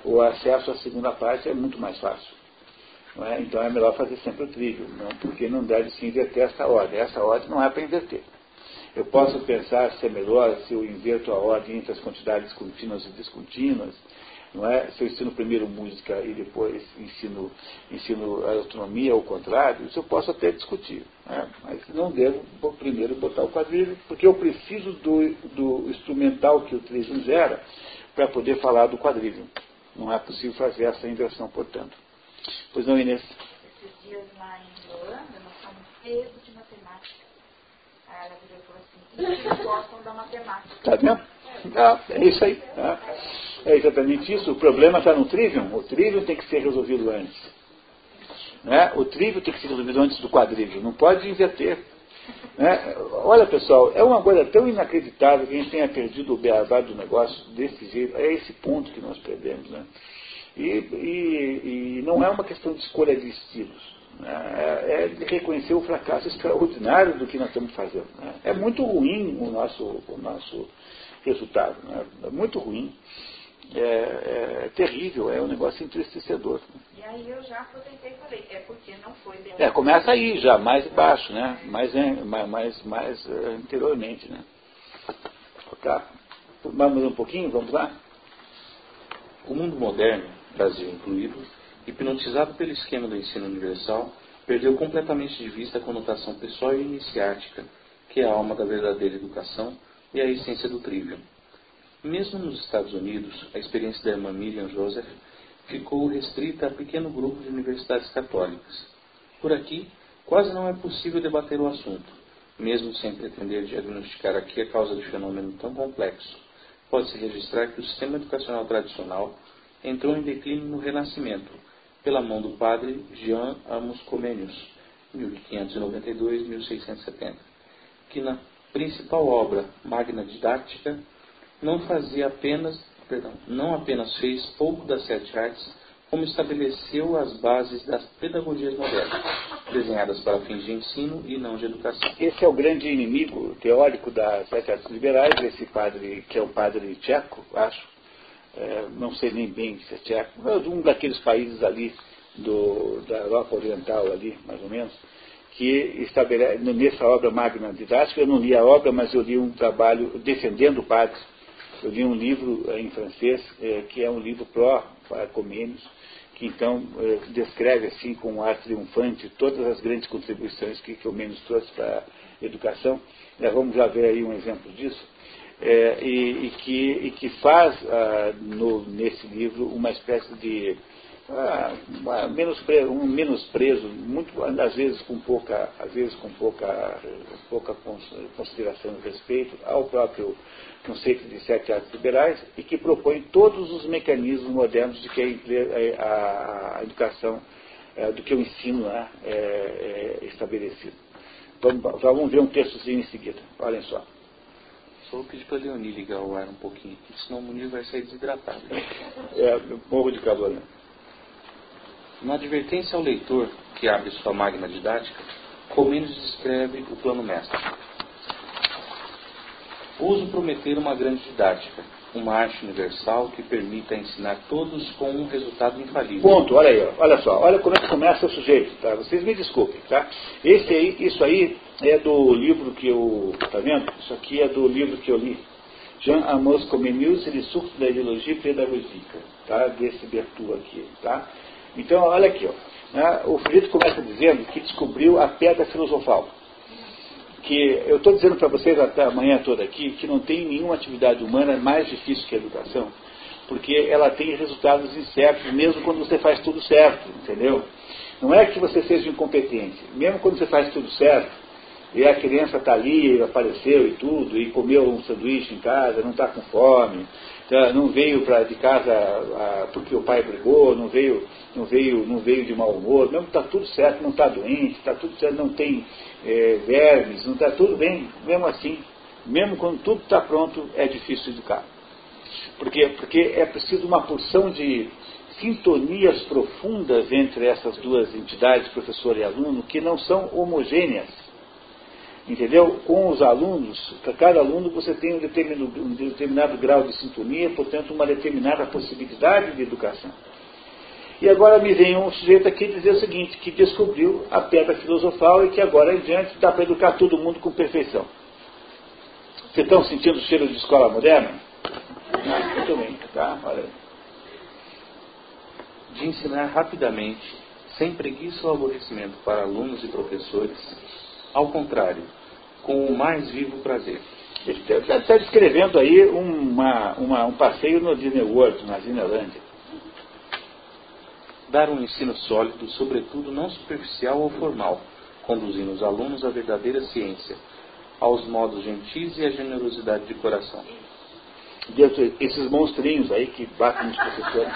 o acesso à segunda parte é muito mais fácil. É? Então é melhor fazer sempre o trilho, não, porque não deve se inverter essa ordem. Essa ordem não é para inverter. Eu posso pensar se é melhor se eu inverto a ordem entre as quantidades contínuas e descontínuas, não é? Se eu ensino primeiro música e depois ensino, ensino a autonomia ou o contrário, isso eu posso até discutir. É? Mas não devo primeiro botar o quadrilho, porque eu preciso do, do instrumental que o trilho gera para poder falar do quadrilho. Não é possível fazer essa inversão, portanto. Pois não, Inês? Esses dias lá em Holanda, nós cheios de matemática. Aí ela virou e falou assim, eles gostam da matemática. Tá vendo? Ah, é isso aí. Ah, é exatamente isso. O problema está no trivium. O trivium tem que ser resolvido antes. Né? O trivium tem que ser resolvido antes do quadrivium. Não pode inverter. Né? Olha, pessoal, é uma coisa tão inacreditável que a gente tenha perdido o beabá do negócio desse jeito. É esse ponto que nós perdemos. Né? E, e, e não é uma questão de escolha de estilos. Né? É, é reconhecer o fracasso extraordinário do que nós estamos fazendo. Né? É muito ruim o nosso, o nosso resultado. Né? É muito ruim. É, é, terrível, é um negócio entristecedor. E aí eu já aposentei e falei, é porque não foi bem. É, começa aí já, mais baixo, né? Mais, mais, mais, anteriormente, né? Tá. Vamos um pouquinho, vamos lá? O mundo moderno, Brasil incluído, hipnotizado pelo esquema do ensino universal, perdeu completamente de vista a conotação pessoal e iniciática, que é a alma da verdadeira educação e a essência do trivium. Mesmo nos Estados Unidos, a experiência da irmã Miriam Joseph ficou restrita a pequeno grupo de universidades católicas. Por aqui, quase não é possível debater o assunto, mesmo sem pretender diagnosticar aqui a causa de fenômeno tão complexo. Pode-se registrar que o sistema educacional tradicional entrou em declínio no Renascimento, pela mão do padre Jean Amos Comenius, 1592-1670, que na principal obra, Magna Didáctica, não fazia apenas, perdão, não apenas fez pouco das sete artes, como estabeleceu as bases das pedagogias modernas, desenhadas para fins de ensino e não de educação. Esse é o grande inimigo teórico das sete artes liberais, esse padre, que é o padre tcheco, acho, é, não sei nem bem se é tcheco, mas um daqueles países ali do, da Europa Oriental ali, mais ou menos, que estabelece, nessa obra magna didática, eu não li a obra, mas eu li um trabalho defendendo o padre eu li um livro eh, em francês, é, que é um livro pró-Comênios, que então descreve assim com um ar triunfante todas as grandes contribuições que Comênios trouxe para a educação. Já vamos já ver aí um exemplo disso. É, e, e, que, e, que, faz ah, no, nesse livro uma espécie de ah, menosprezo, um muito, às vezes com pouca, às vezes com pouca, pouca consideração e respeito ao próprio conceito de sete artes liberais e que propõe todos os mecanismos modernos de que a, a educação, é, do que o ensino né, é, é estabelecido. Vamos, vamos ver um textozinho em seguida. Olhem só. Só vou pedir para a Leoni ligar o ar um pouquinho, senão o Munir vai sair desidratado. É, morro de calor, né? Na advertência ao leitor que abre sua magna didática, Comênios descreve o plano mestre. Uso prometer uma grande didática, uma arte universal que permita ensinar todos com um resultado infalível. Ponto, olha aí, olha só, olha como é que começa o sujeito, tá? Vocês me desculpem, tá? Esse aí, isso aí é do livro que eu, tá vendo? Isso aqui é do livro que eu li. Jean Amos Comenius, ele surto da ideologia pedagógica, tá? Desse Bertu aqui, tá? Então, olha aqui, ó, né, o sujeito começa dizendo que descobriu a pedra filosofal. Que eu estou dizendo para vocês até amanhã toda aqui que não tem nenhuma atividade humana mais difícil que a educação, porque ela tem resultados incertos, mesmo quando você faz tudo certo, entendeu? Não é que você seja incompetente, mesmo quando você faz tudo certo, e a criança está ali, apareceu e tudo, e comeu um sanduíche em casa, não está com fome, não veio de casa a, porque o pai brigou, não veio, não veio, não veio de mau humor, mesmo está tudo certo, não está doente, está tudo certo, não tem é, vermes, não está tudo bem, mesmo assim, mesmo quando tudo está pronto, é difícil educar. Por quê? Porque é preciso uma porção de sintonias profundas entre essas duas entidades, professor e aluno, que não são homogêneas Entendeu? Com os alunos, para cada aluno você tem um determinado, um determinado grau de sintonia, portanto, uma determinada possibilidade de educação. E agora me vem um sujeito aqui dizer o seguinte, que descobriu a pedra filosofal e que agora em diante dá para educar todo mundo com perfeição. Vocês estão sentindo o cheiro de escola moderna? Ah, muito bem, tá? Olha aí. De ensinar rapidamente, sem preguiça ou aborrecimento para alunos e professores, ao contrário, com o mais vivo prazer. Ele está descrevendo aí uma, uma, um passeio no Disney World, na Disneylandia. Dar um ensino sólido, sobretudo não superficial ou formal, conduzindo os alunos à verdadeira ciência, aos modos gentis e à generosidade de coração. Dentro, esses monstrinhos aí que batem nos professores.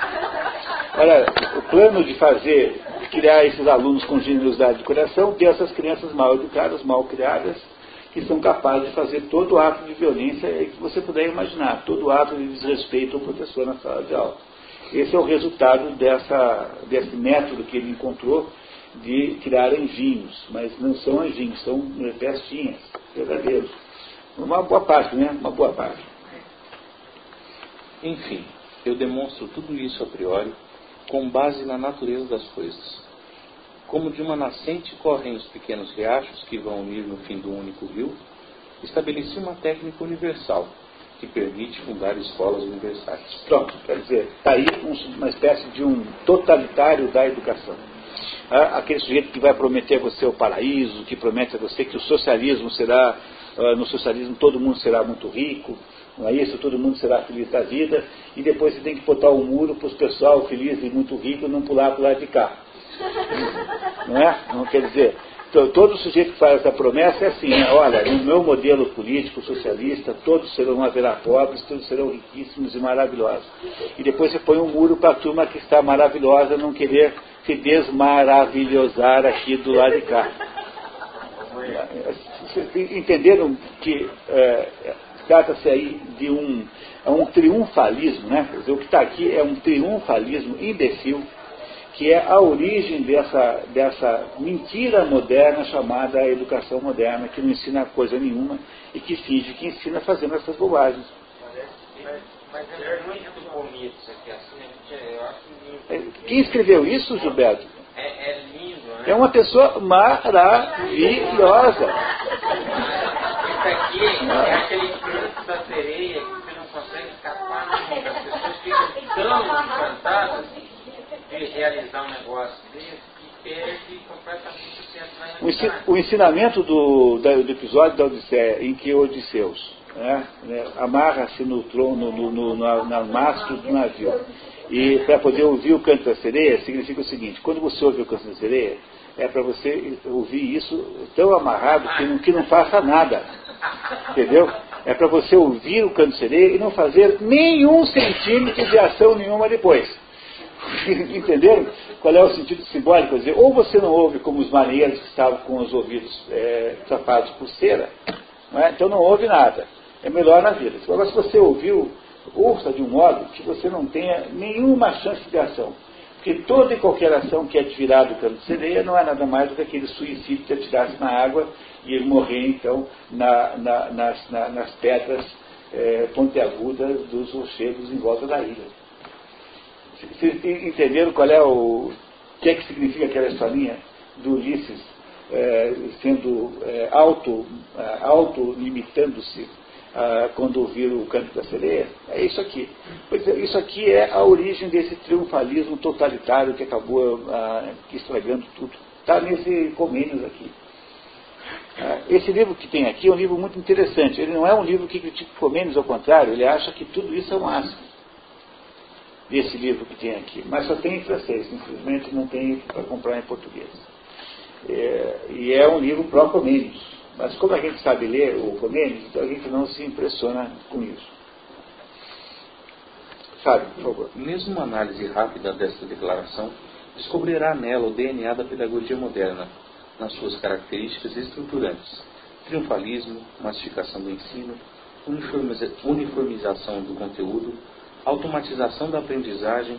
Olha, o plano de fazer, de criar esses alunos com generosidade de coração, tem essas crianças mal educadas, mal criadas, que são capazes de fazer todo ato de violência que você puder imaginar, todo ato de desrespeito ao professor na sala de aula. Esse é o resultado dessa, desse método que ele encontrou de criar anjinhos, mas não são anjinhos, são pestinhas, verdadeiros. Uma boa parte, né? Uma boa parte. Enfim, eu demonstro tudo isso a priori com base na natureza das coisas. Como de uma nascente correm os pequenos riachos que vão unir no fim do único rio, estabeleci uma técnica universal, que permite fundar escolas universais. Pronto, quer dizer, está aí uma espécie de um totalitário da educação. Ah, aquele sujeito que vai prometer a você o paraíso, que promete a você que o socialismo será, ah, no socialismo todo mundo será muito rico, não é isso? Todo mundo será feliz da vida, e depois você tem que botar um muro para os pessoal feliz e muito rico não pular para o lado de cá. Não é? Não quer dizer, todo sujeito que faz essa promessa é assim, né? olha, no meu modelo político socialista, todos serão haverá pobres, todos serão riquíssimos e maravilhosos. E depois você põe um muro para a turma que está maravilhosa não querer se desmaravilhosar aqui do lado de cá. Entenderam que é, trata-se aí de um, é um triunfalismo, né? Dizer, o que está aqui é um triunfalismo imbecil que é a origem dessa, dessa mentira moderna chamada educação moderna, que não ensina coisa nenhuma e que finge que ensina fazendo essas bobagens. Isso. Quem escreveu isso, Gilberto? É, lindo, né? É uma pessoa maravilhosa. Esse aqui é aquele canto da sereia que você não consegue escapar nunca. As pessoas ficam tão encantadas de realizar um negócio desse e perde completamente o centro da O ensinamento do, do episódio da Odisseia, em que Odisseus né, né, amarra-se no trono, no, no, no, na mastro do navio, e para poder ouvir o canto da sereia, significa o seguinte, quando você ouve o canto da sereia, é para você ouvir isso tão amarrado que não, que não faça nada. Entendeu? É para você ouvir o canto da sereia e não fazer nenhum centímetro de ação nenhuma depois. Entenderam qual é o sentido simbólico? Quer dizer, ou você não ouve como os marinheiros que estavam com os ouvidos é, tapados por cera, não é? então não ouve nada. É melhor na vida. Agora, se você ouviu, ouça de um modo que você não tenha nenhuma chance de ação. Porque toda e qualquer ação que é atirar do cano de sereia não é nada mais do que aquele suicídio que atirasse na água e ele morrer, então, na, na, nas, na, nas pedras é, pontiagudas dos rochedos em volta da ilha. Vocês entenderam qual é o. que é que significa aquela historinha do Ulisses é, sendo é, auto, é, auto-limitando-se ah, quando ouviram o canto da sereia? É isso aqui. Pois é, isso aqui é a origem desse triunfalismo totalitário que acabou ah, estragando tudo. Está nesse Comênios aqui. Ah, esse livro que tem aqui é um livro muito interessante. Ele não é um livro que critica Comênios, ao contrário, ele acha que tudo isso é um máximo desse livro que tem aqui. Mas só tem em francês, infelizmente não tem para comprar em português. É, e é um livro pró-Comênios. Mas como a gente sabe ler o Comênios, então a gente não se impressiona com isso. Sabe, por favor. Mesmo uma análise rápida desta declaração descobrirá nela o DNA da pedagogia moderna, nas suas características estruturantes: triunfalismo, massificação do ensino, uniformização do conteúdo, automatização da aprendizagem